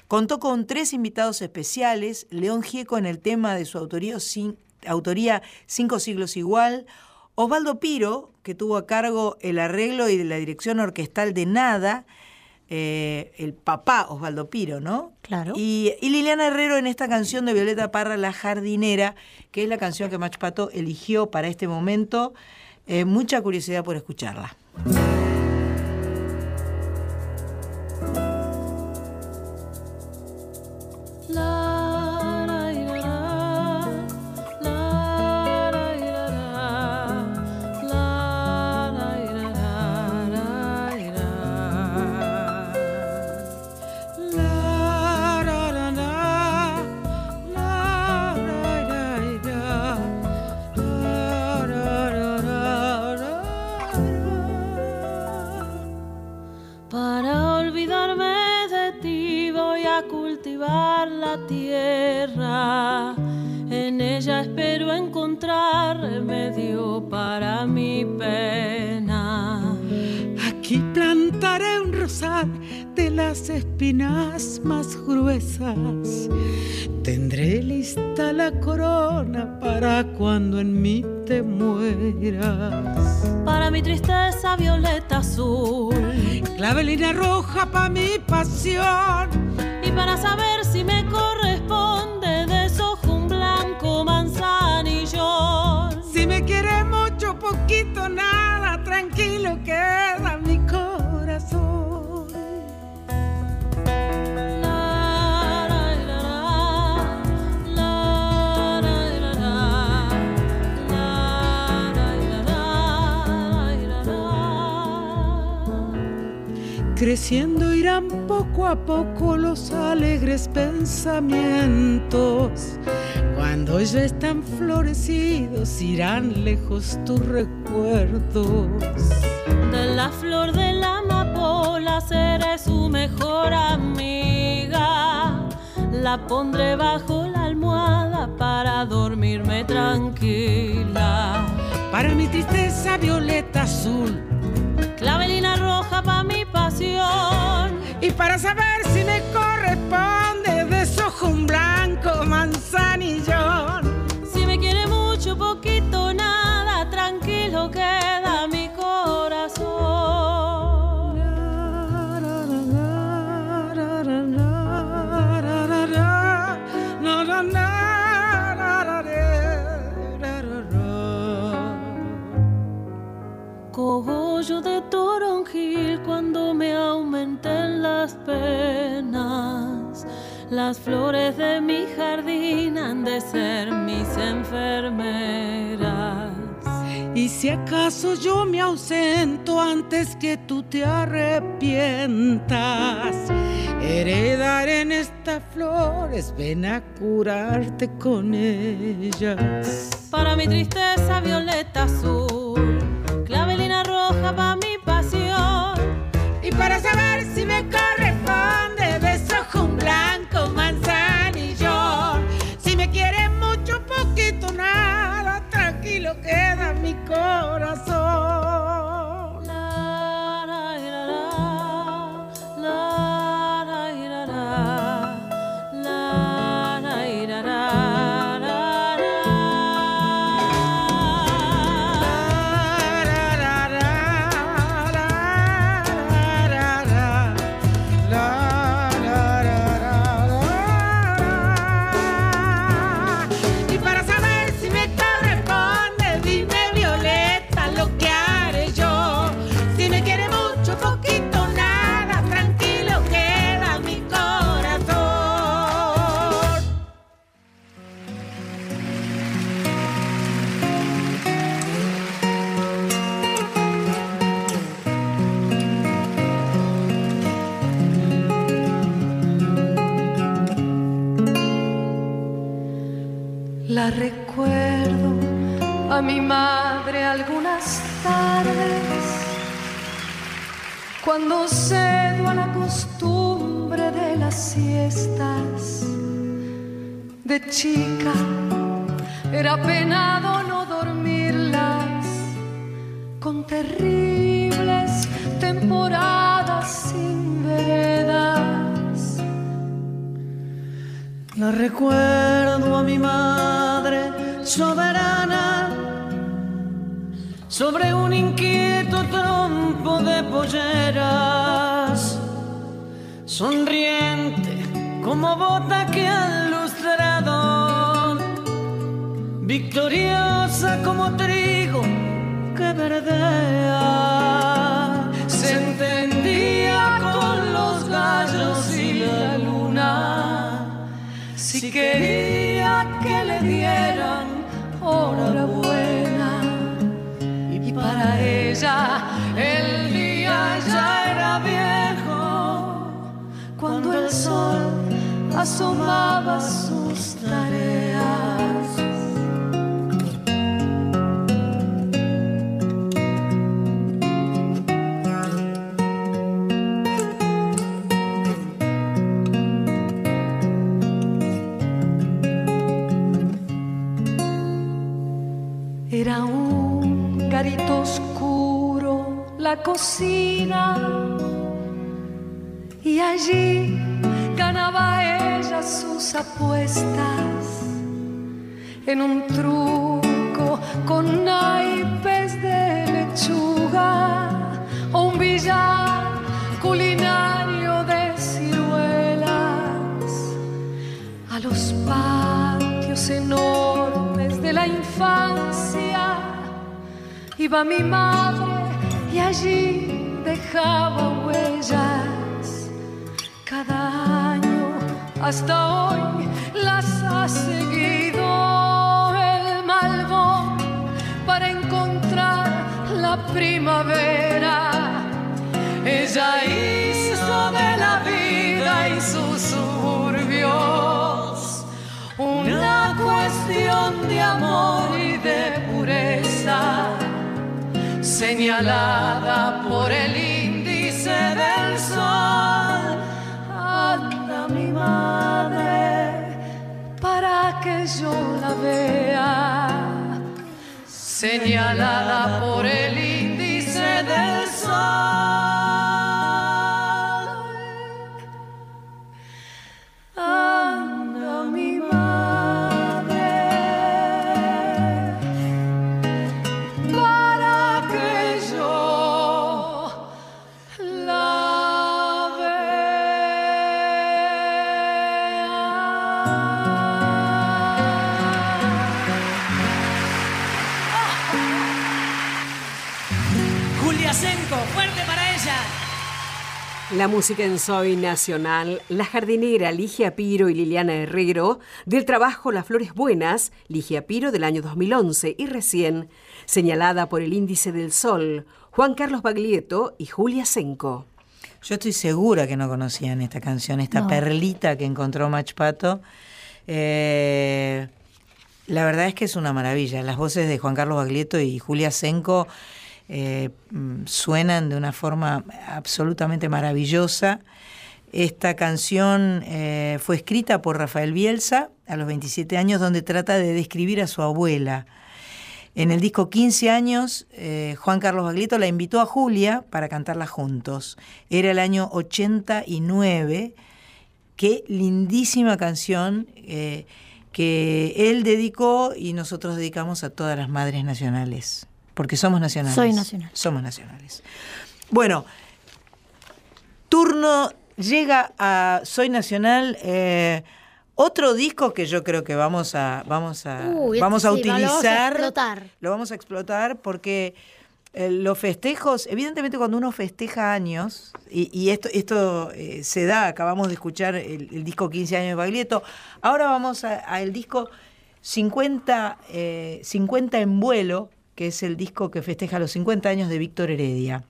Contó con tres invitados especiales, León Gieco en el tema de su autoría, cin- autoría Cinco siglos igual, Osvaldo Piro, que tuvo a cargo el arreglo y de la dirección orquestal de Nada, eh, el papá Osvaldo Piro, ¿no?
Claro.
Y, y Liliana Herrero en esta canción de Violeta Parra, La Jardinera, que es la canción que Mach Pato eligió para este momento. Eh, mucha curiosidad por escucharla.
Están florecidos irán lejos tus recuerdos.
De la flor de la amapola seré su mejor amiga. La pondré bajo la almohada para dormirme tranquila.
Para mi tristeza violeta azul.
Clavelina roja para mi pasión.
Y para saber
De toronjil cuando me aumenten las penas. Las flores de mi jardín han de ser mis enfermeras.
Y si acaso yo me ausento antes que tú te arrepientas, heredar en estas flores, ven a curarte con ellas.
Para mi tristeza violeta
saber
chica era penado no dormirlas con terribles temporadas sin veredas.
La recuerdo a mi madre soberana sobre un inquieto trompo de polleras, sonriente como bota que al victoriosa como trigo que verdea, se entendía con los gallos y la luna. Si quería que le dieran hora buena. Y para ella el día ya era viejo. Cuando el sol asomaba sus la cocina. Y allí ganaba ella sus apuestas en un truco con naipes de lechuga o un billar culinario de ciruelas. A los patios enormes de la infancia iba mi madre y allí dejaba huellas. Cada año hasta hoy las ha seguido el malvón para encontrar la primavera. Ella hizo de la vida y sus suburbios una cuestión de amor y de pureza, señalada por el índice del sol. Anda mi madre para que yo la vea, señalada por el índice del sol. La
música en Soy Nacional, la jardinera Ligia Piro y Liliana Herrero, del trabajo Las Flores Buenas, Ligia Piro del año 2011 y recién, señalada por el Índice del Sol, Juan Carlos Baglietto y Julia Senco.
Yo estoy segura que no conocían esta canción, esta
No.
perlita que encontró Mach Pato. Eh, la verdad es que es una maravilla. Las voces de Juan Carlos Baglietto y Julia Senco eh, mm, suenan de una forma absolutamente maravillosa. Esta canción eh, fue escrita por Rafael Bielsa a los 27 años, donde trata de describir a su abuela. En el disco 15 años, eh, Juan Carlos Baglietto la invitó a Julia para cantarla juntos. Era el año 89. Qué lindísima canción que él dedicó y nosotros dedicamos a todas las madres nacionales. Porque somos nacionales.
Soy nacional.
Somos nacionales. Bueno, turno llega a Soy Nacional. eh, otro disco que yo creo que vamos a vamos a
Uy, este
vamos a
sí, lo vamos a
utilizar.
explotar.
Lo vamos a explotar porque eh, los festejos, evidentemente cuando uno festeja años, y, y esto, esto eh, se da, acabamos de escuchar el, el disco 15 años de Baglietto, ahora vamos al disco 50, eh, 50 en vuelo, que es el disco que festeja los 50 años de Víctor Heredia.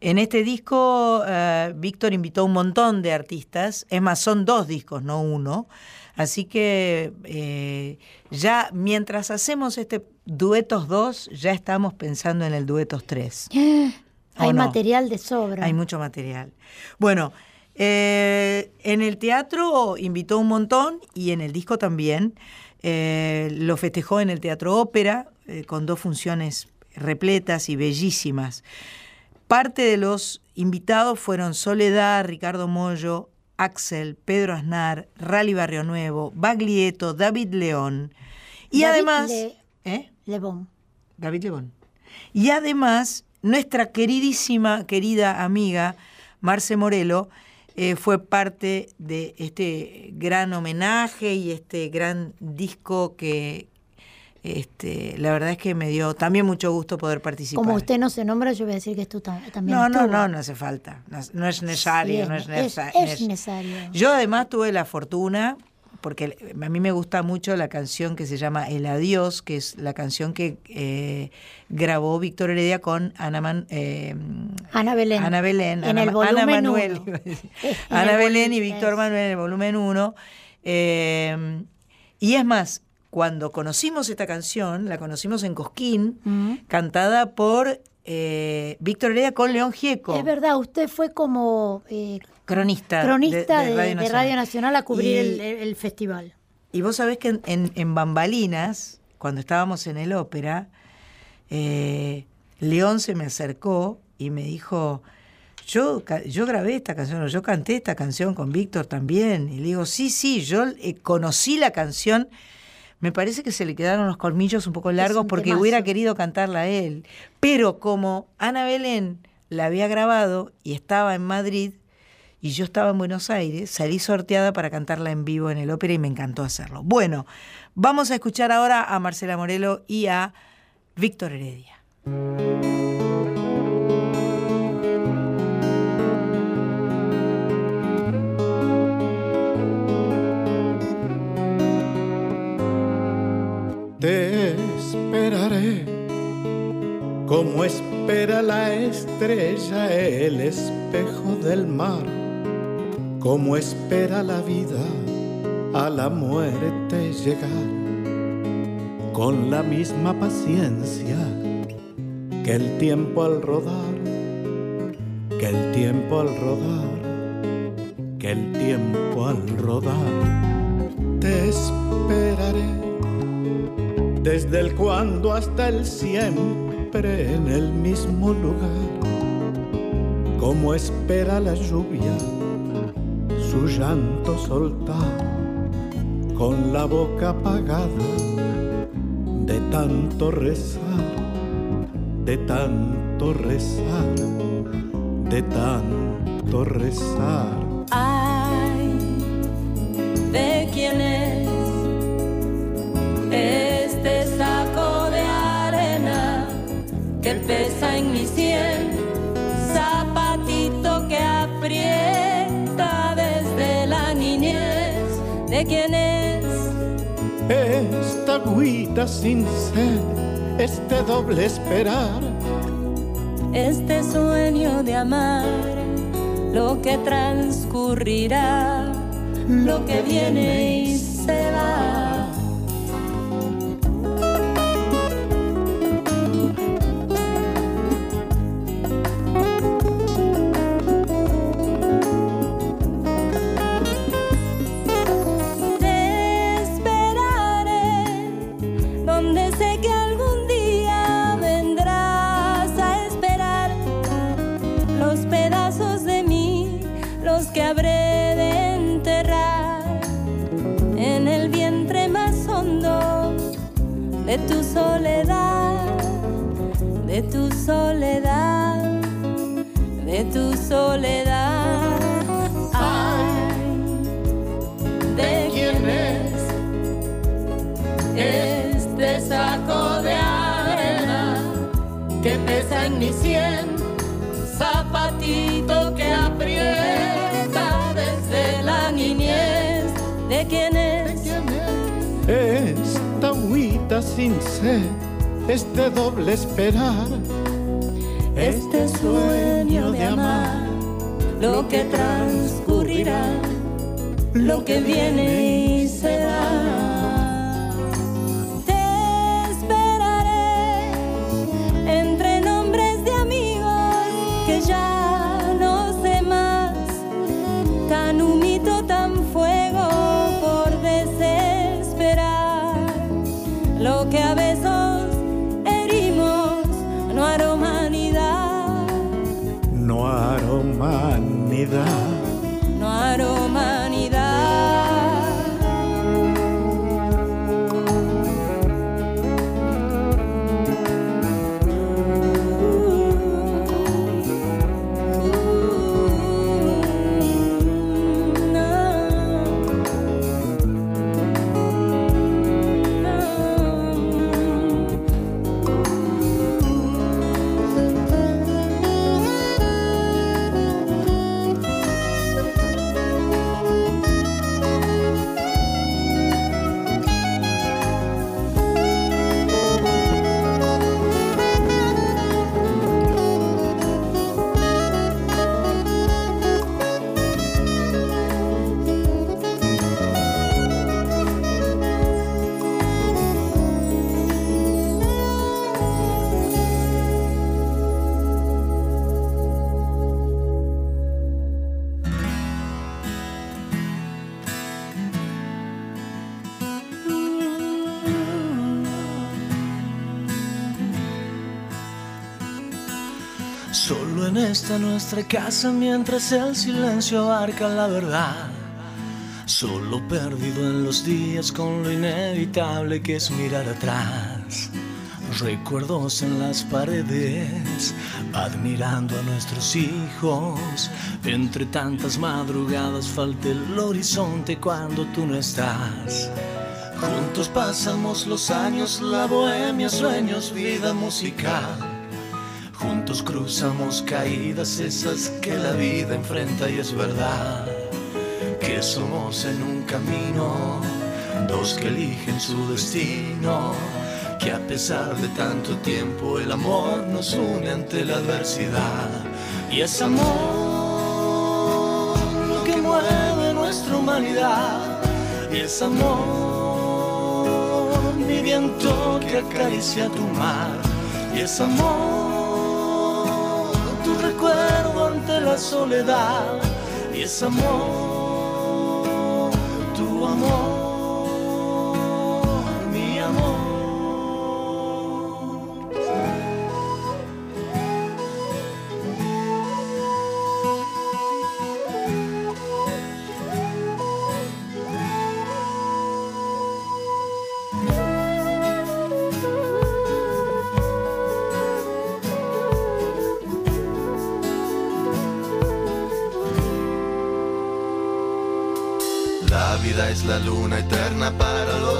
En este disco, eh, Víctor invitó a un montón de artistas, es más, son dos discos, no uno. Así que eh, ya mientras hacemos este Duetos 2, ya estamos pensando en el Duetos 3. (gasps)
Hay material de sobra.
Hay mucho material. Bueno, eh, en el teatro invitó un montón y en el disco también. Eh, lo festejó en el Teatro Ópera eh, con dos funciones repletas y bellísimas. Parte de los invitados fueron Soledad, Ricardo Mollo, Axel, Pedro Aznar, Rally Barrio Nuevo, Baglietto, David León. Y
David
además...
Le-
¿Eh?
Lebón.
David Lebón. Y además, nuestra queridísima, querida amiga Marce Morelo eh, fue parte de este gran homenaje y este gran disco que este, la verdad es que me dio también mucho gusto poder participar.
Como usted no se nombra, yo voy a decir que tú tam- también
no, no,
estuvo.
no, no hace falta. No, no es necesario,
Sí,
no es,
es-
necesario.
es necesario.
Yo además tuve la fortuna, porque a mí me gusta mucho la canción que se llama El Adiós, que es la canción que eh, grabó Víctor Heredia con Ana, Man- eh,
Ana Belén.
Ana Belén,
En
Ana,
el
Ana
volumen
Manuel,
uno. (laughs)
iba a decir. (laughs)
En
Ana
el
Belén y Víctor
es.
Manuel en el volumen 1. y es más, cuando conocimos esta canción, la conocimos en Cosquín,
Mm.
cantada por eh, Víctor Heredia con León Gieco.
Es verdad, usted fue como eh,
Cronista,
cronista de,
Radio
de
Nacional.
Radio Nacional a cubrir
Y-
el, festival.
Y vos sabés que en, en- en Bambalinas, cuando estábamos en el ópera, eh, León se me acercó y me dijo, yo, yo grabé esta canción, o yo canté esta canción con Víctor también. Y le digo, sí, sí, yo conocí la canción. Me parece que se le quedaron los colmillos un poco largos
un
porque
temazo.
hubiera querido cantarla a él. Pero como Ana Belén la había grabado y estaba en Madrid, y yo estaba en Buenos Aires, salí sorteada para cantarla en vivo en el ópera y me encantó hacerlo. Bueno, vamos a escuchar ahora a Marcela Morelo y a Víctor Heredia.
Como espera la estrella el espejo del mar, como espera la vida a la muerte llegar, con la misma paciencia que el tiempo al rodar, que el tiempo al rodar, que el tiempo al rodar. Te esperaré desde el cuando hasta el siempre en el mismo lugar, como espera la lluvia su llanto soltar, con la boca apagada de tanto rezar, de tanto rezar, de tanto rezar.
Ay, ¿de quién es este que pesa en mi sien, zapatito que aprieta desde la niñez. ¿De quién es?
Esta agüita sin sed, este doble esperar.
Este sueño de amar, lo que transcurrirá, lo que viene y
nuestra casa mientras el silencio abarca la verdad. Solo perdido en los días con lo inevitable que es mirar atrás. Recuerdos en las paredes, admirando a nuestros hijos. Entre tantas madrugadas falta el horizonte cuando tú no estás. Juntos pasamos los años, la bohemia, sueños, vida musical. Cruzamos caídas esas que la vida enfrenta y es verdad que somos en un camino, dos que eligen su destino, que a pesar de tanto tiempo el amor nos une ante la adversidad. Y es amor lo que mueve nuestra humanidad. Y es amor mi viento que acaricia tu mar. Y es amor tu recuerdo ante la soledad y es amor, tu amor,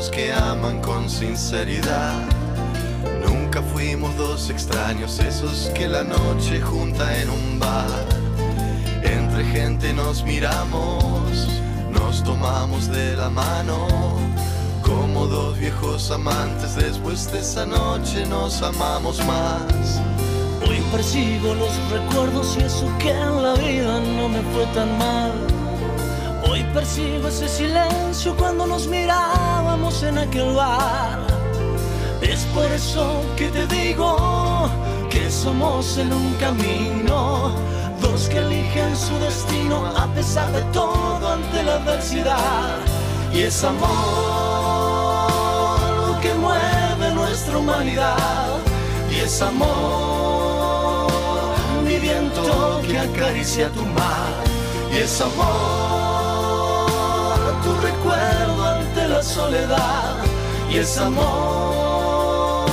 los que aman con sinceridad. Nunca fuimos dos extraños, esos que la noche junta en un bar. Entre gente nos miramos, nos tomamos de la mano. Como dos viejos amantes, después de esa noche nos amamos más.
Hoy percibo los recuerdos y eso que en la vida no me fue tan mal. Hoy percibo ese silencio cuando nos mirábamos en aquel bar. Es por eso que te digo que somos en un camino, dos que eligen su destino a pesar de todo ante la adversidad. Y es amor lo que mueve nuestra humanidad. Y es amor mi viento que acaricia tu mar. Y es amor recuerdo ante la soledad. Y es amor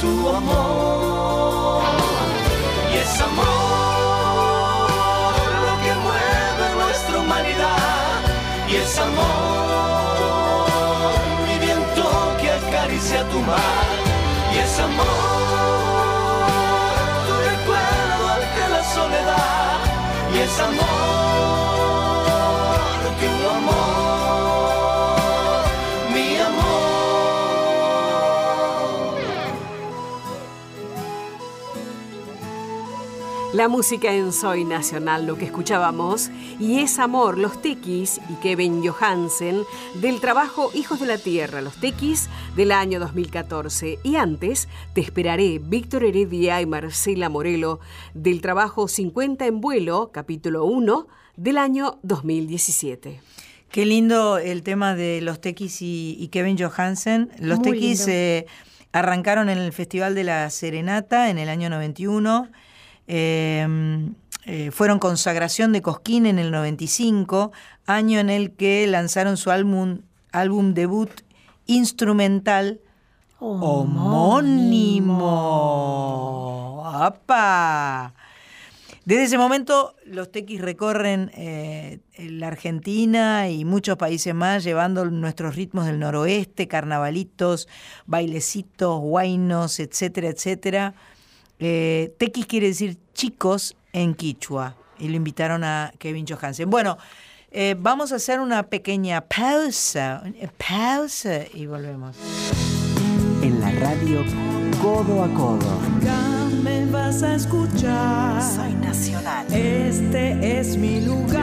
tu amor. Y es amor lo que mueve nuestra humanidad. Y es amor mi viento que acaricia tu mar. Y es amor tu recuerdo ante la soledad. Y es amor
La música en Soy Nacional, lo que escuchábamos, y es Amor, los Tequis y Kevin Johansen, del trabajo Hijos de la Tierra, los Tequis del año 2014. Y antes, Te Esperaré, Víctor Heredia y Marcela Morelo, del trabajo 50 en vuelo, capítulo 1, del año 2017.
Qué lindo el tema de los Tequis y, y Kevin Johansen. Los
Muy
Tequis eh, arrancaron en el Festival de la Serenata en el año 91. Eh, eh, fueron consagración de Cosquín en el 95, año en el que lanzaron su álbum, álbum debut instrumental homónimo. ¡Apa! Desde ese momento, los tequis recorren eh, la Argentina y muchos países más, llevando nuestros ritmos del noroeste, carnavalitos, bailecitos, guainos, etcétera, etcétera. Eh, tequis quiere decir chicos en quichua, y lo invitaron a Kevin Johansen. Bueno, eh, vamos a hacer una pequeña pausa, eh, pausa y volvemos.
En la radio Codo a Codo.
Acá me vas a escuchar.
Soy nacional.
Este es mi lugar.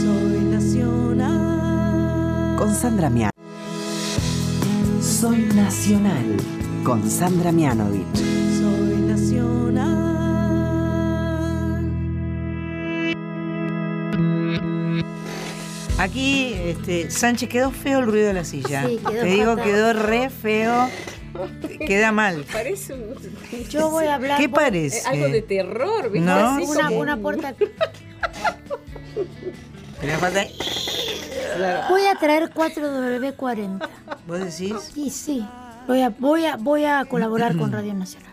Soy nacional.
Con Sandra Mianovich. Soy nacional. Con Sandra Mianovich.
Soy nacional.
Aquí, este, Sánchez, quedó feo el ruido de la silla.
Sí, quedó
Te digo,
fatal.
quedó re feo. Queda mal.
Parece un...
Yo voy a hablar.
¿Qué
por-
parece?
Eh, Algo de terror, ¿viste?
No.
Así
Una,
como-
una puerta. (laughs)
Falta-
Voy a traer 4W40.
¿Vos decís?
Sí, sí. Voy a, voy a, voy a colaborar con Radio Nacional. (clears throat)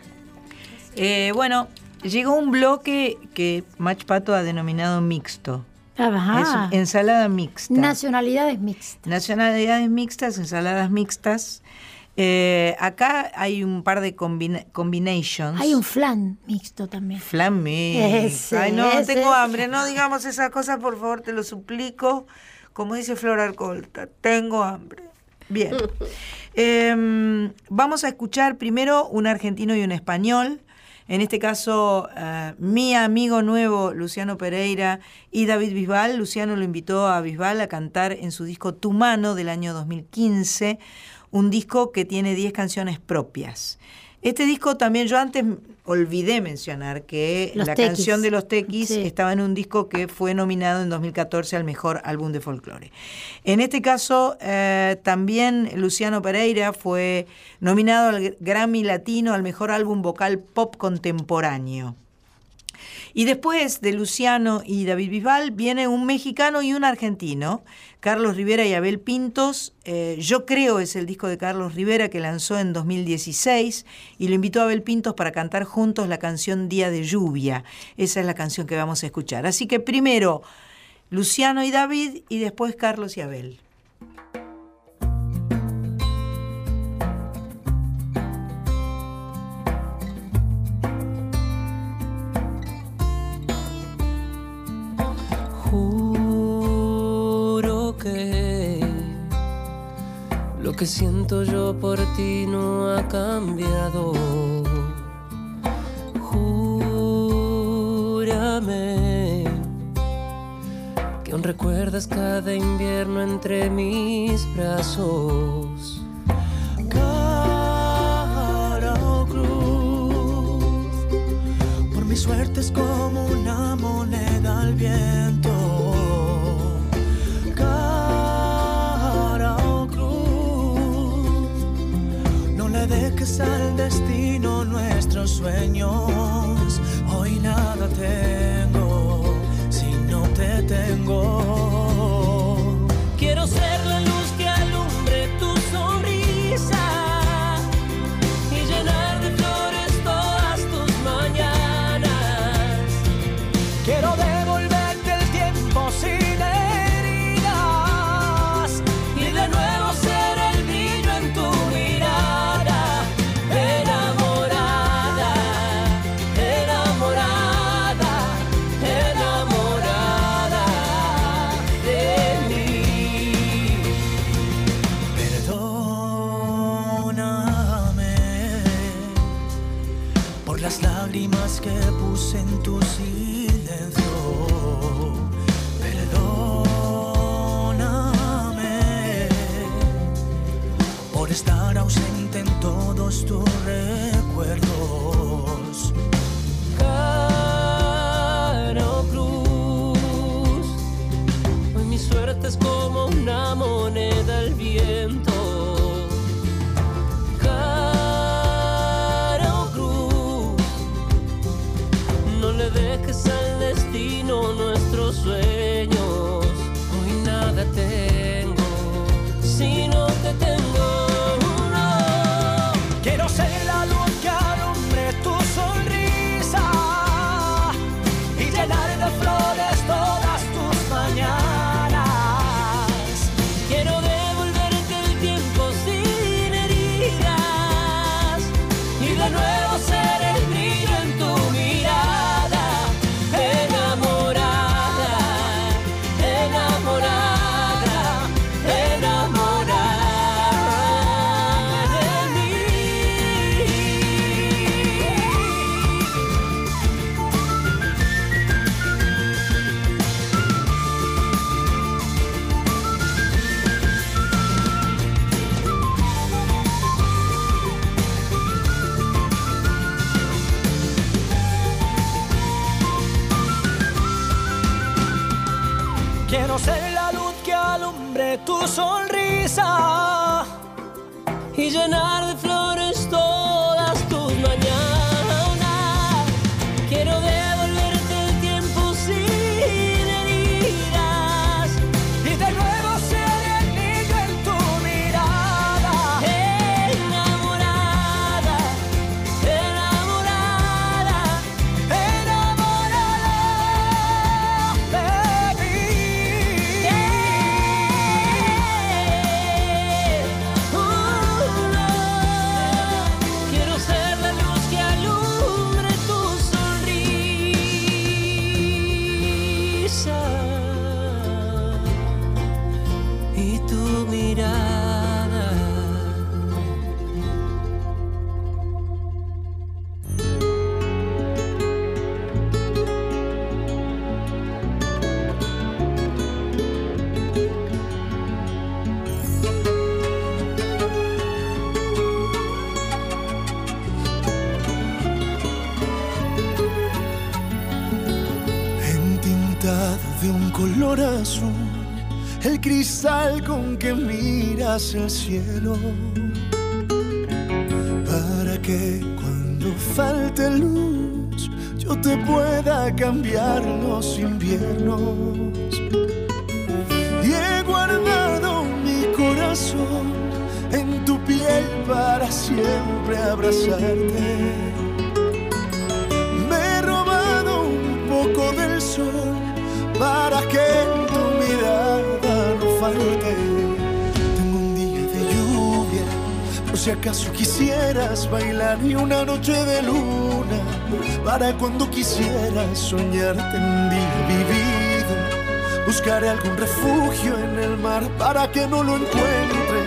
Eh, bueno, llegó un bloque que Mach Pato ha denominado mixto.
Ajá.
Es ensalada mixta.
Nacionalidades mixtas.
Nacionalidades mixtas, ensaladas mixtas. Eh, acá hay un par de combina- combinations.
Hay un flan mixto también.
Flan mix. (laughs)
Ese,
Ay, no,
ese.
tengo hambre. No digamos esas cosas, por favor, te lo suplico. Como dice Flor Alcolta, tengo hambre. Bien. (laughs) Em, vamos a escuchar primero un argentino y un español. En este caso, eh, mi amigo nuevo, Luciano Pereira, y David Bisbal. Luciano lo invitó a Bisbal a cantar en su disco Tu Mano del año 2015, un disco que tiene 10 canciones propias. Este disco también yo antes olvidé mencionar que
Los
la
Tequis.
canción de los Tequis
Sí.
estaba en un disco que fue nominado en 2014 al mejor álbum de folclore. En este caso, eh, también Luciano Pereira fue nominado al Grammy Latino al mejor álbum vocal pop contemporáneo. Y después de Luciano y David Bisbal viene un mexicano y un argentino, Carlos Rivera y Abel Pintos. Eh, Yo creo es el disco de Carlos Rivera que lanzó en 2016 y lo invitó a Abel Pintos para cantar juntos la canción Día de Lluvia. Esa es la canción que vamos a escuchar. Así que primero Luciano y David y después Carlos y Abel.
Que siento yo por ti no ha cambiado. Júrame que aún recuerdas cada invierno entre mis brazos.
cara o cruz. Por mi suerte es como una moneda al destino nuestros sueños. Hoy nada tengo si no te tengo.
Tu sonrisa y llenar
cristal con que miras el cielo. Para que cuando falte luz, yo te pueda cambiar los inviernos. Y he guardado mi corazón en tu piel para siempre abrazarte. Si acaso quisieras bailar y una noche de luna para cuando quisieras soñarte un día vivido
Buscaré algún refugio en el mar para que no lo encuentre,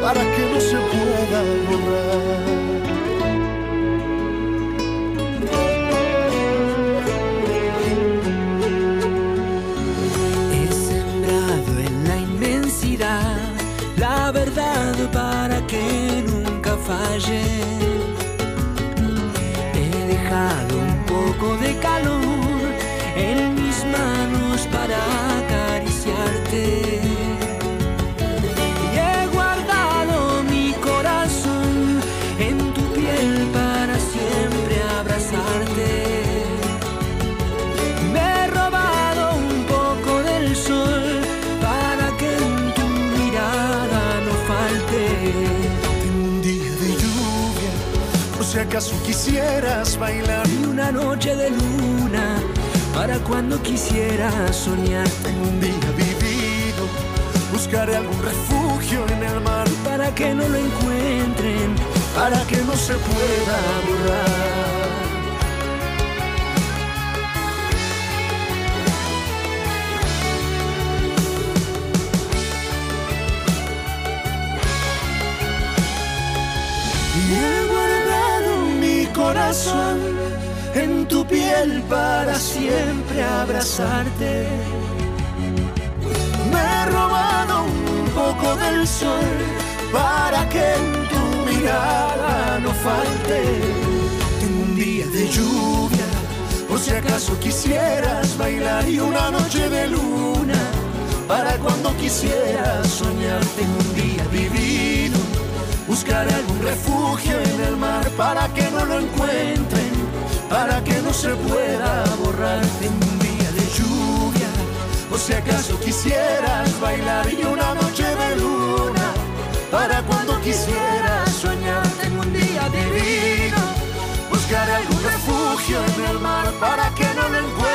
para que no se pueda borrar. 예. Acaso quisieras bailar.
Y una noche de luna para cuando quisieras soñar.
Tengo un día vivido, buscaré algún refugio en el mar
para que no lo encuentren,
para que no se pueda borrar. En tu piel para siempre abrazarte. Me he robado un poco del sol para que en tu mirada no falte. Tengo un día de lluvia, por si acaso quisieras bailar y una noche de luna para cuando quisieras soñar. Tengo un día vivido, buscaré algún refugio en el mar para que no lo encuentren, para que no se pueda borrar. Tengo un día de lluvia, por si acaso quisieras bailar y una noche de luna para cuando quisieras soñar. Tengo un día divino, buscaré algún refugio en el mar para que no lo encuentren,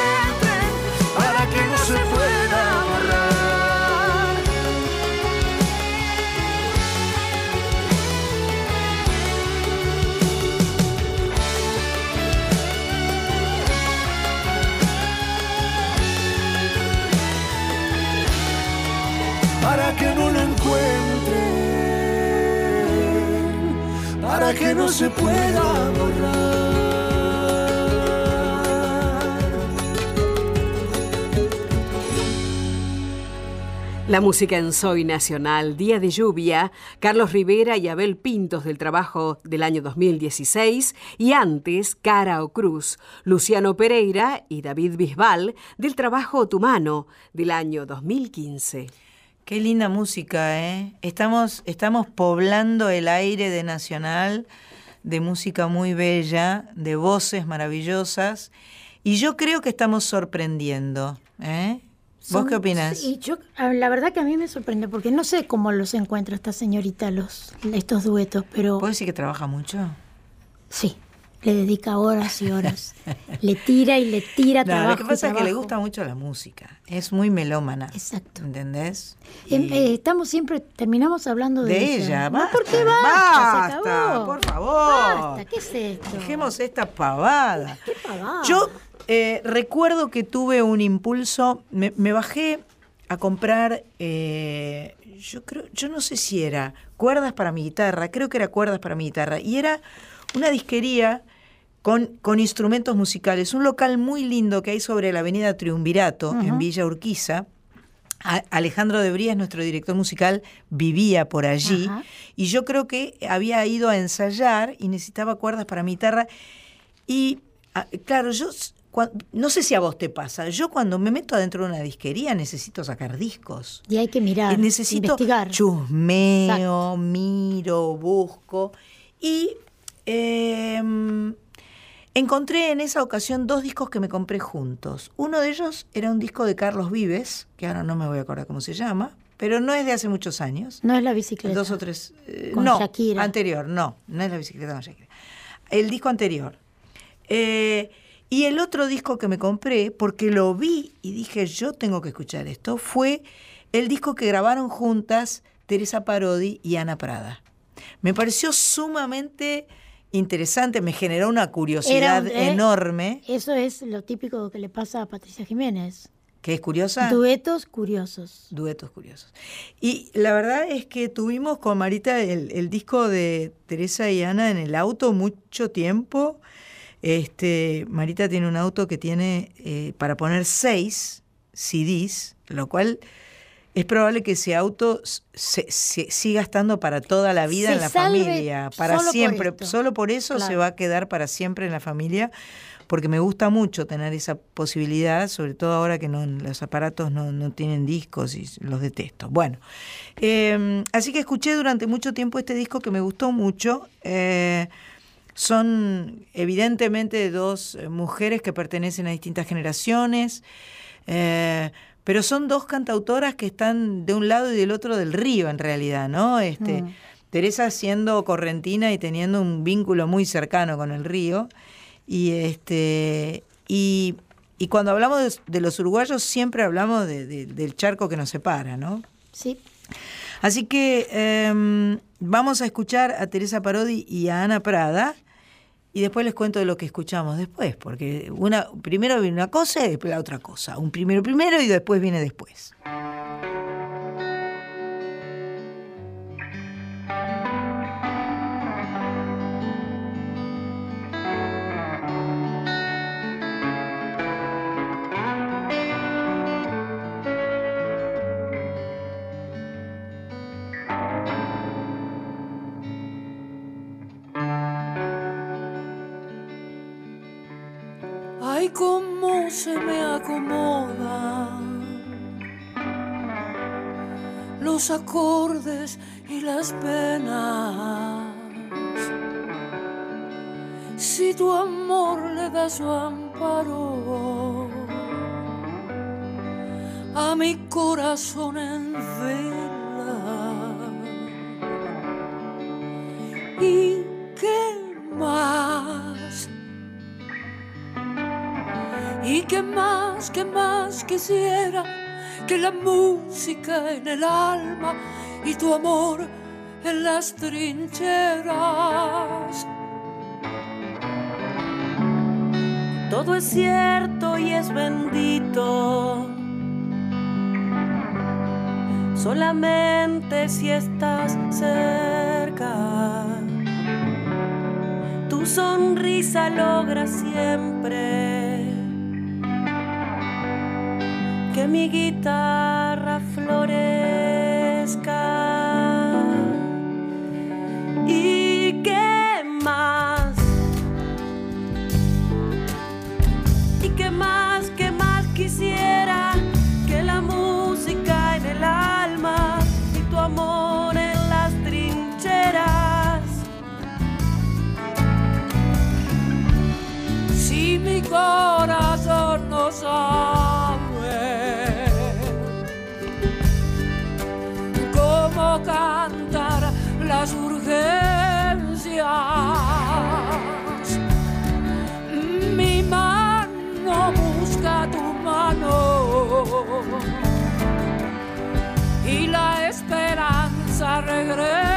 que no se pueda borrar.
La música en Soy Nacional, Día de Lluvia, Carlos Rivera y Abel Pintos del trabajo del año 2016 y antes Cara o Cruz, Luciano Pereira y David Bisbal del trabajo Tu Mano del año 2015.
Qué linda música, ¿eh? Estamos, estamos poblando el aire de Nacional de música muy bella, de voces maravillosas, y yo creo que estamos sorprendiendo, ¿eh? ¿Vos
Son-
qué opinas?
Sí, yo, la verdad que a mí me sorprende, porque no sé cómo los encuentra esta señorita, los, estos duetos, pero...
¿Puedo decir que trabaja mucho?
Sí, le dedica horas y horas. le tira y le tira
No,
trabajo
lo que pasa es que le gusta mucho la música. Es muy melómana.
Exacto.
¿Entendés?
Em, eh, estamos siempre, terminamos hablando de,
De ella,
No,
basta,
¿Por qué basta? Se
basta,
acabó.
por favor.
Basta, ¿qué es esto?
Dejemos esta pavada.
¿Qué pavada?
Yo eh, recuerdo que tuve un impulso, me, me bajé a comprar, eh, yo creo, yo no sé si era cuerdas para mi guitarra, creo que era cuerdas para mi guitarra, y era una disquería con, con instrumentos musicales, un local muy lindo que hay sobre la avenida Triunvirato, en. Villa Urquiza. A- Alejandro de Brías, nuestro director musical, vivía por allí
Ajá.
y yo creo que había ido a ensayar y necesitaba cuerdas para mi guitarra. Y ah, claro, yo no sé si a vos te pasa, yo cuando me meto adentro de una disquería necesito sacar discos.
Y hay que mirar,
Y necesito
investigar.
chusmeo, miro, busco. Y em, encontré en esa ocasión dos discos que me compré juntos. Uno de ellos era un disco de Carlos Vives, que ahora no me voy a acordar cómo se llama, pero no es de hace muchos años.
No es la bicicleta.
Dos o tres. eh,
Con
no,
Shakira.
anterior, no, no es la bicicleta con Shakira. El disco anterior. Eh, y el otro disco que me compré, porque lo vi y dije, yo tengo que escuchar esto, fue el disco que grabaron juntas Teresa Parodi y Ana Prada. Me pareció sumamente interesante, me generó una curiosidad
un- eh,
enorme.
Eso es lo típico que le pasa a Patricia Jiménez.
¿Qué es curiosa?
Duetos curiosos.
Duetos curiosos. Y la verdad es que tuvimos con Marita el, el disco de Teresa y Ana en el auto mucho tiempo. Este, Marita tiene un auto que tiene eh, para poner seis CDs, lo cual es probable que ese auto se, se- siga estando para toda la vida
Se
en la familia, para
solo
siempre. Solo por eso se va a quedar para siempre en la familia, porque me gusta mucho tener esa posibilidad, sobre todo ahora que no, los aparatos no, no tienen discos y los detesto. Bueno, eh, así que escuché durante mucho tiempo este disco que me gustó mucho. eh, son evidentemente dos eh, mujeres que pertenecen a distintas generaciones, eh, pero son dos cantautoras que están de un lado y del otro del río en realidad, ¿no? Este,
Mm.
Teresa siendo correntina y teniendo un vínculo muy cercano con el río. Y este y, y cuando hablamos de, de los uruguayos siempre hablamos de- de- del charco que nos separa, ¿no?
Sí.
Así que em, vamos a escuchar a Teresa Parodi y a Ana Prada y después les cuento de lo que escuchamos después, porque una primero viene una cosa y después la otra cosa. Un primero primero y después viene después.
Acomodan los acordes y las penas. Si tu amor le da su amparo a mi corazón en vela. Qué más quisiera que la música en el alma y tu amor en las trincheras.
Todo es cierto y es bendito. Solamente si estás cerca. Tu sonrisa logra siempre que mi guitarra florezca. ¿Y
regreso.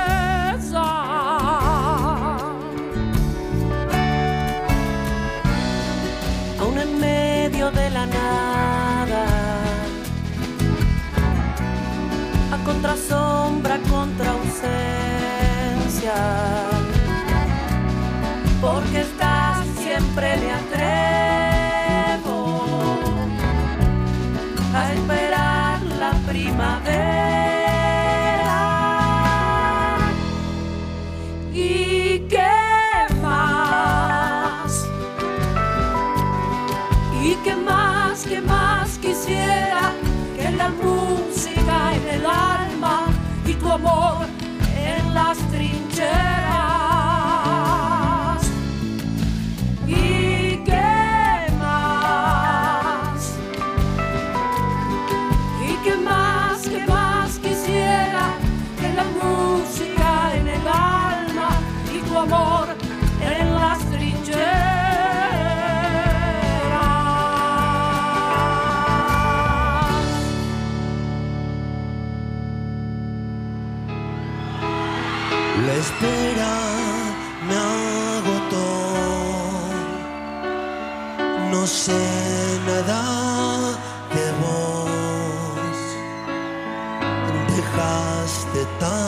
ता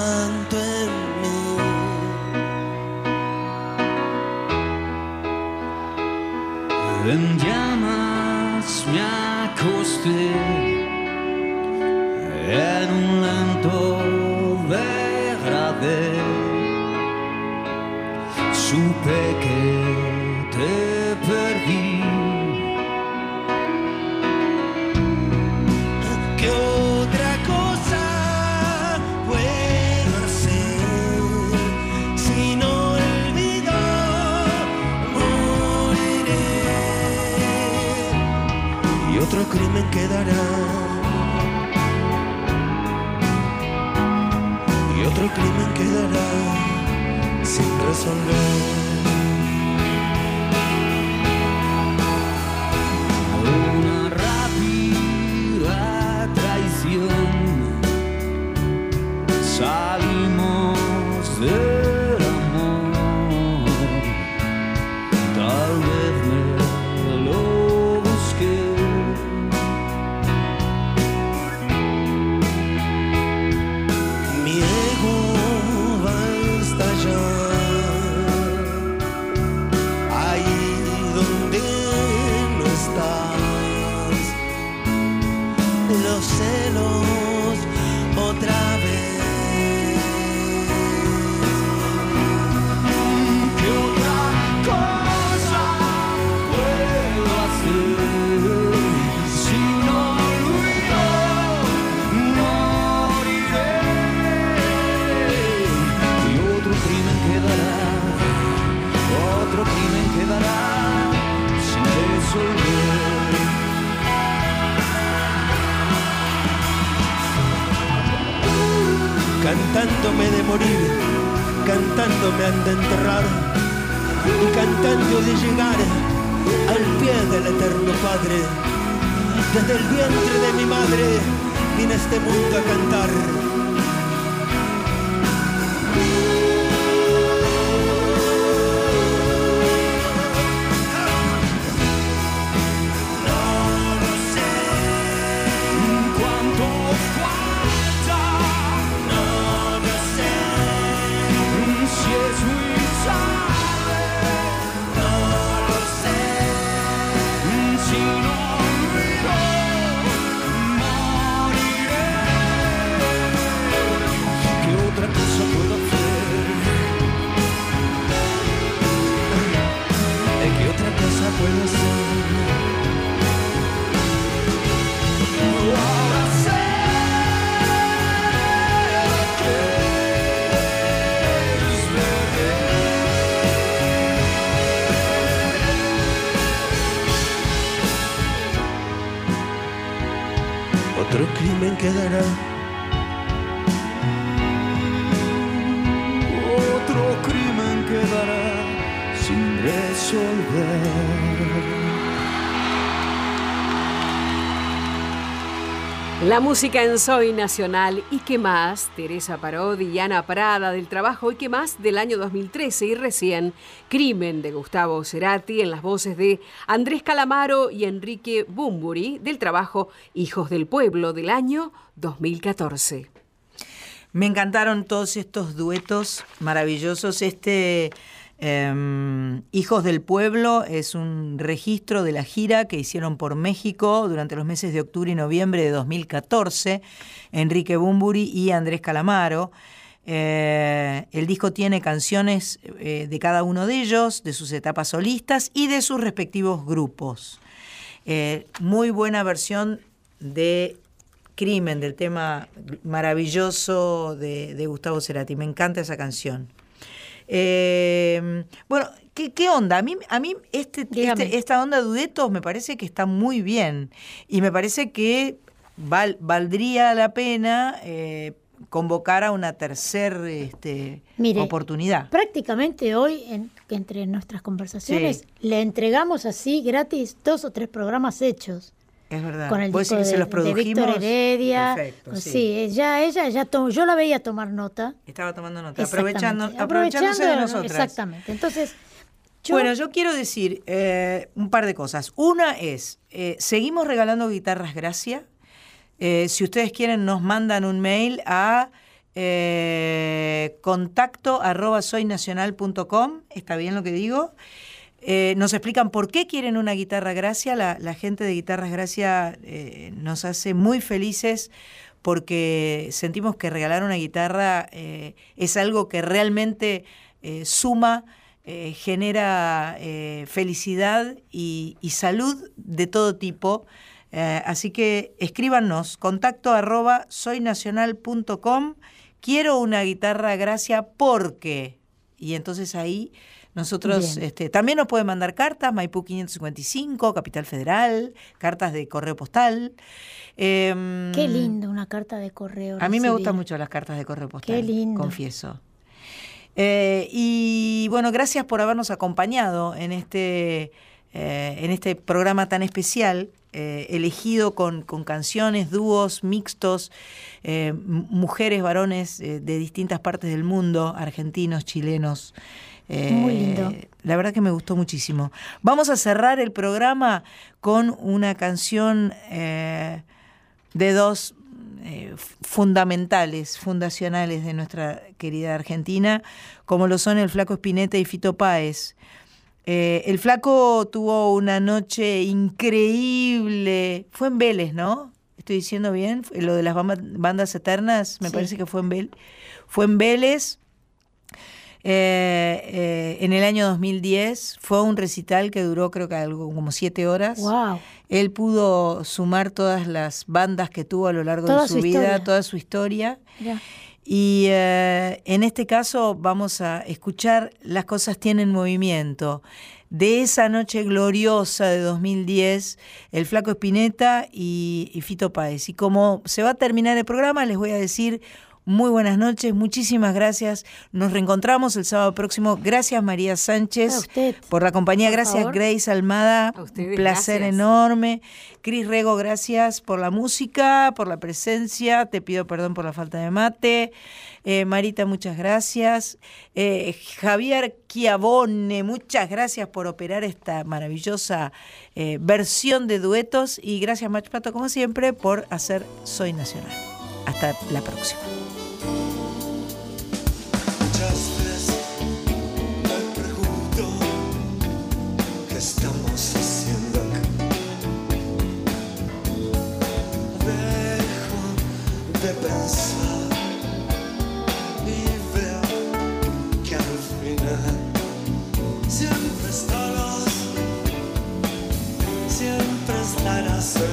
sin Morir, cantándome han de enterrar y cantando de llegar al pie del eterno Padre. Desde el vientre de mi madre vine este mundo a cantar. Crimen quedará.
Otro crimen quedará sin resolver.
La música en Soy Nacional y qué más, Teresa Parodi y Ana Prada del trabajo y qué más del año 2013 y recién Crimen de Gustavo Cerati en las voces de Andrés Calamaro y Enrique Bumburi del trabajo Hijos del Pueblo del año 2014.
Me encantaron todos estos duetos maravillosos. Este em, Hijos del Pueblo es un registro de la gira que hicieron por México durante los meses de octubre y noviembre de 2014, Enrique Bumburi y Andrés Calamaro. Eh, el disco tiene canciones eh, de cada uno de ellos, de sus etapas solistas y de sus respectivos grupos. Eh, muy buena versión de Crimen, del tema maravilloso de, de Gustavo Cerati. Me encanta esa canción. Eh, bueno, ¿qué, qué onda? A mí, a mí este, este- esta onda de duetos me parece que está muy bien. Y me parece que val- valdría la pena eh, convocar a una tercera este,
Mire,
oportunidad.
Prácticamente hoy, en- entre nuestras conversaciones, le entregamos así gratis dos o tres programas hechos.
Es verdad.
Con el
¿Vos
disco de,
se los
de
produjimos?
Víctor Heredia.
Perfecto, sí.
sí, ella, ella, ya to- yo la veía tomar nota.
Estaba tomando nota. Aprovechando, aprovechándose de nosotras.
Exactamente. Entonces, yo-
Bueno, yo quiero decir eh, un par de cosas. Una es, eh, seguimos regalando guitarras Gracia. Eh, si ustedes quieren, nos mandan un mail a contacto arroba soynacional.com. ¿Está bien lo que digo? Eh, nos explican por qué quieren una guitarra Gracia. La, gente de Guitarras Gracia eh, nos hace muy felices porque sentimos que regalar una guitarra eh, es algo que realmente suma, genera felicidad y, y salud de todo tipo. Así que escríbanos, contacto arroba soynacional.com. Quiero una guitarra Gracia porque. Y entonces ahí nosotros este, también nos pueden mandar cartas, Maipú 555, Capital Federal, cartas de correo postal. Em,
Qué lindo una carta de correo.
A mí me gustan mucho las cartas de correo postal.
Qué lindo.
Confieso. Eh, y bueno, gracias por habernos acompañado en este, eh, en este programa tan especial, eh, elegido con, con canciones, dúos, mixtos, eh, mujeres, varones eh, de distintas partes del mundo, argentinos, chilenos. Eh,
Muy lindo.
La verdad que me gustó muchísimo. Vamos a cerrar el programa con una canción eh, de dos eh, fundamentales, fundacionales de nuestra querida Argentina, como lo son el Flaco Espineta y Fito Páez. Eh, el Flaco tuvo una noche increíble. Fue en Vélez, ¿no? Estoy diciendo bien. Lo de las bandas eternas, me
Sí.
parece que fue en Vélez. Fue en Vélez. Eh, eh, en el año 2010 fue un recital que duró creo que algo como siete horas.
Wow.
Él pudo sumar todas las bandas que tuvo a lo largo
Toda
de su,
su
vida,
historia.
toda su historia. Y eh, en este caso vamos a escuchar Las cosas tienen movimiento. De esa noche gloriosa de 2010, el Flaco Espineta y, y Fito Páez. Y como se va a terminar el programa, les voy a decir muy buenas noches, muchísimas gracias. Nos reencontramos el sábado próximo. Gracias María Sánchez
A usted.
por la compañía.
Por
gracias
favor.
Grace Almada. Un placer
gracias.
enorme. Cris Rego, gracias por la música, por la presencia. Te pido perdón por la falta de mate. Eh, Marita, muchas gracias. Eh, Javier Chiavone, muchas gracias por operar esta maravillosa eh, versión de duetos. Y gracias, Mach Pato, como siempre, por hacer Soy Nacional. Hasta la próxima.
us.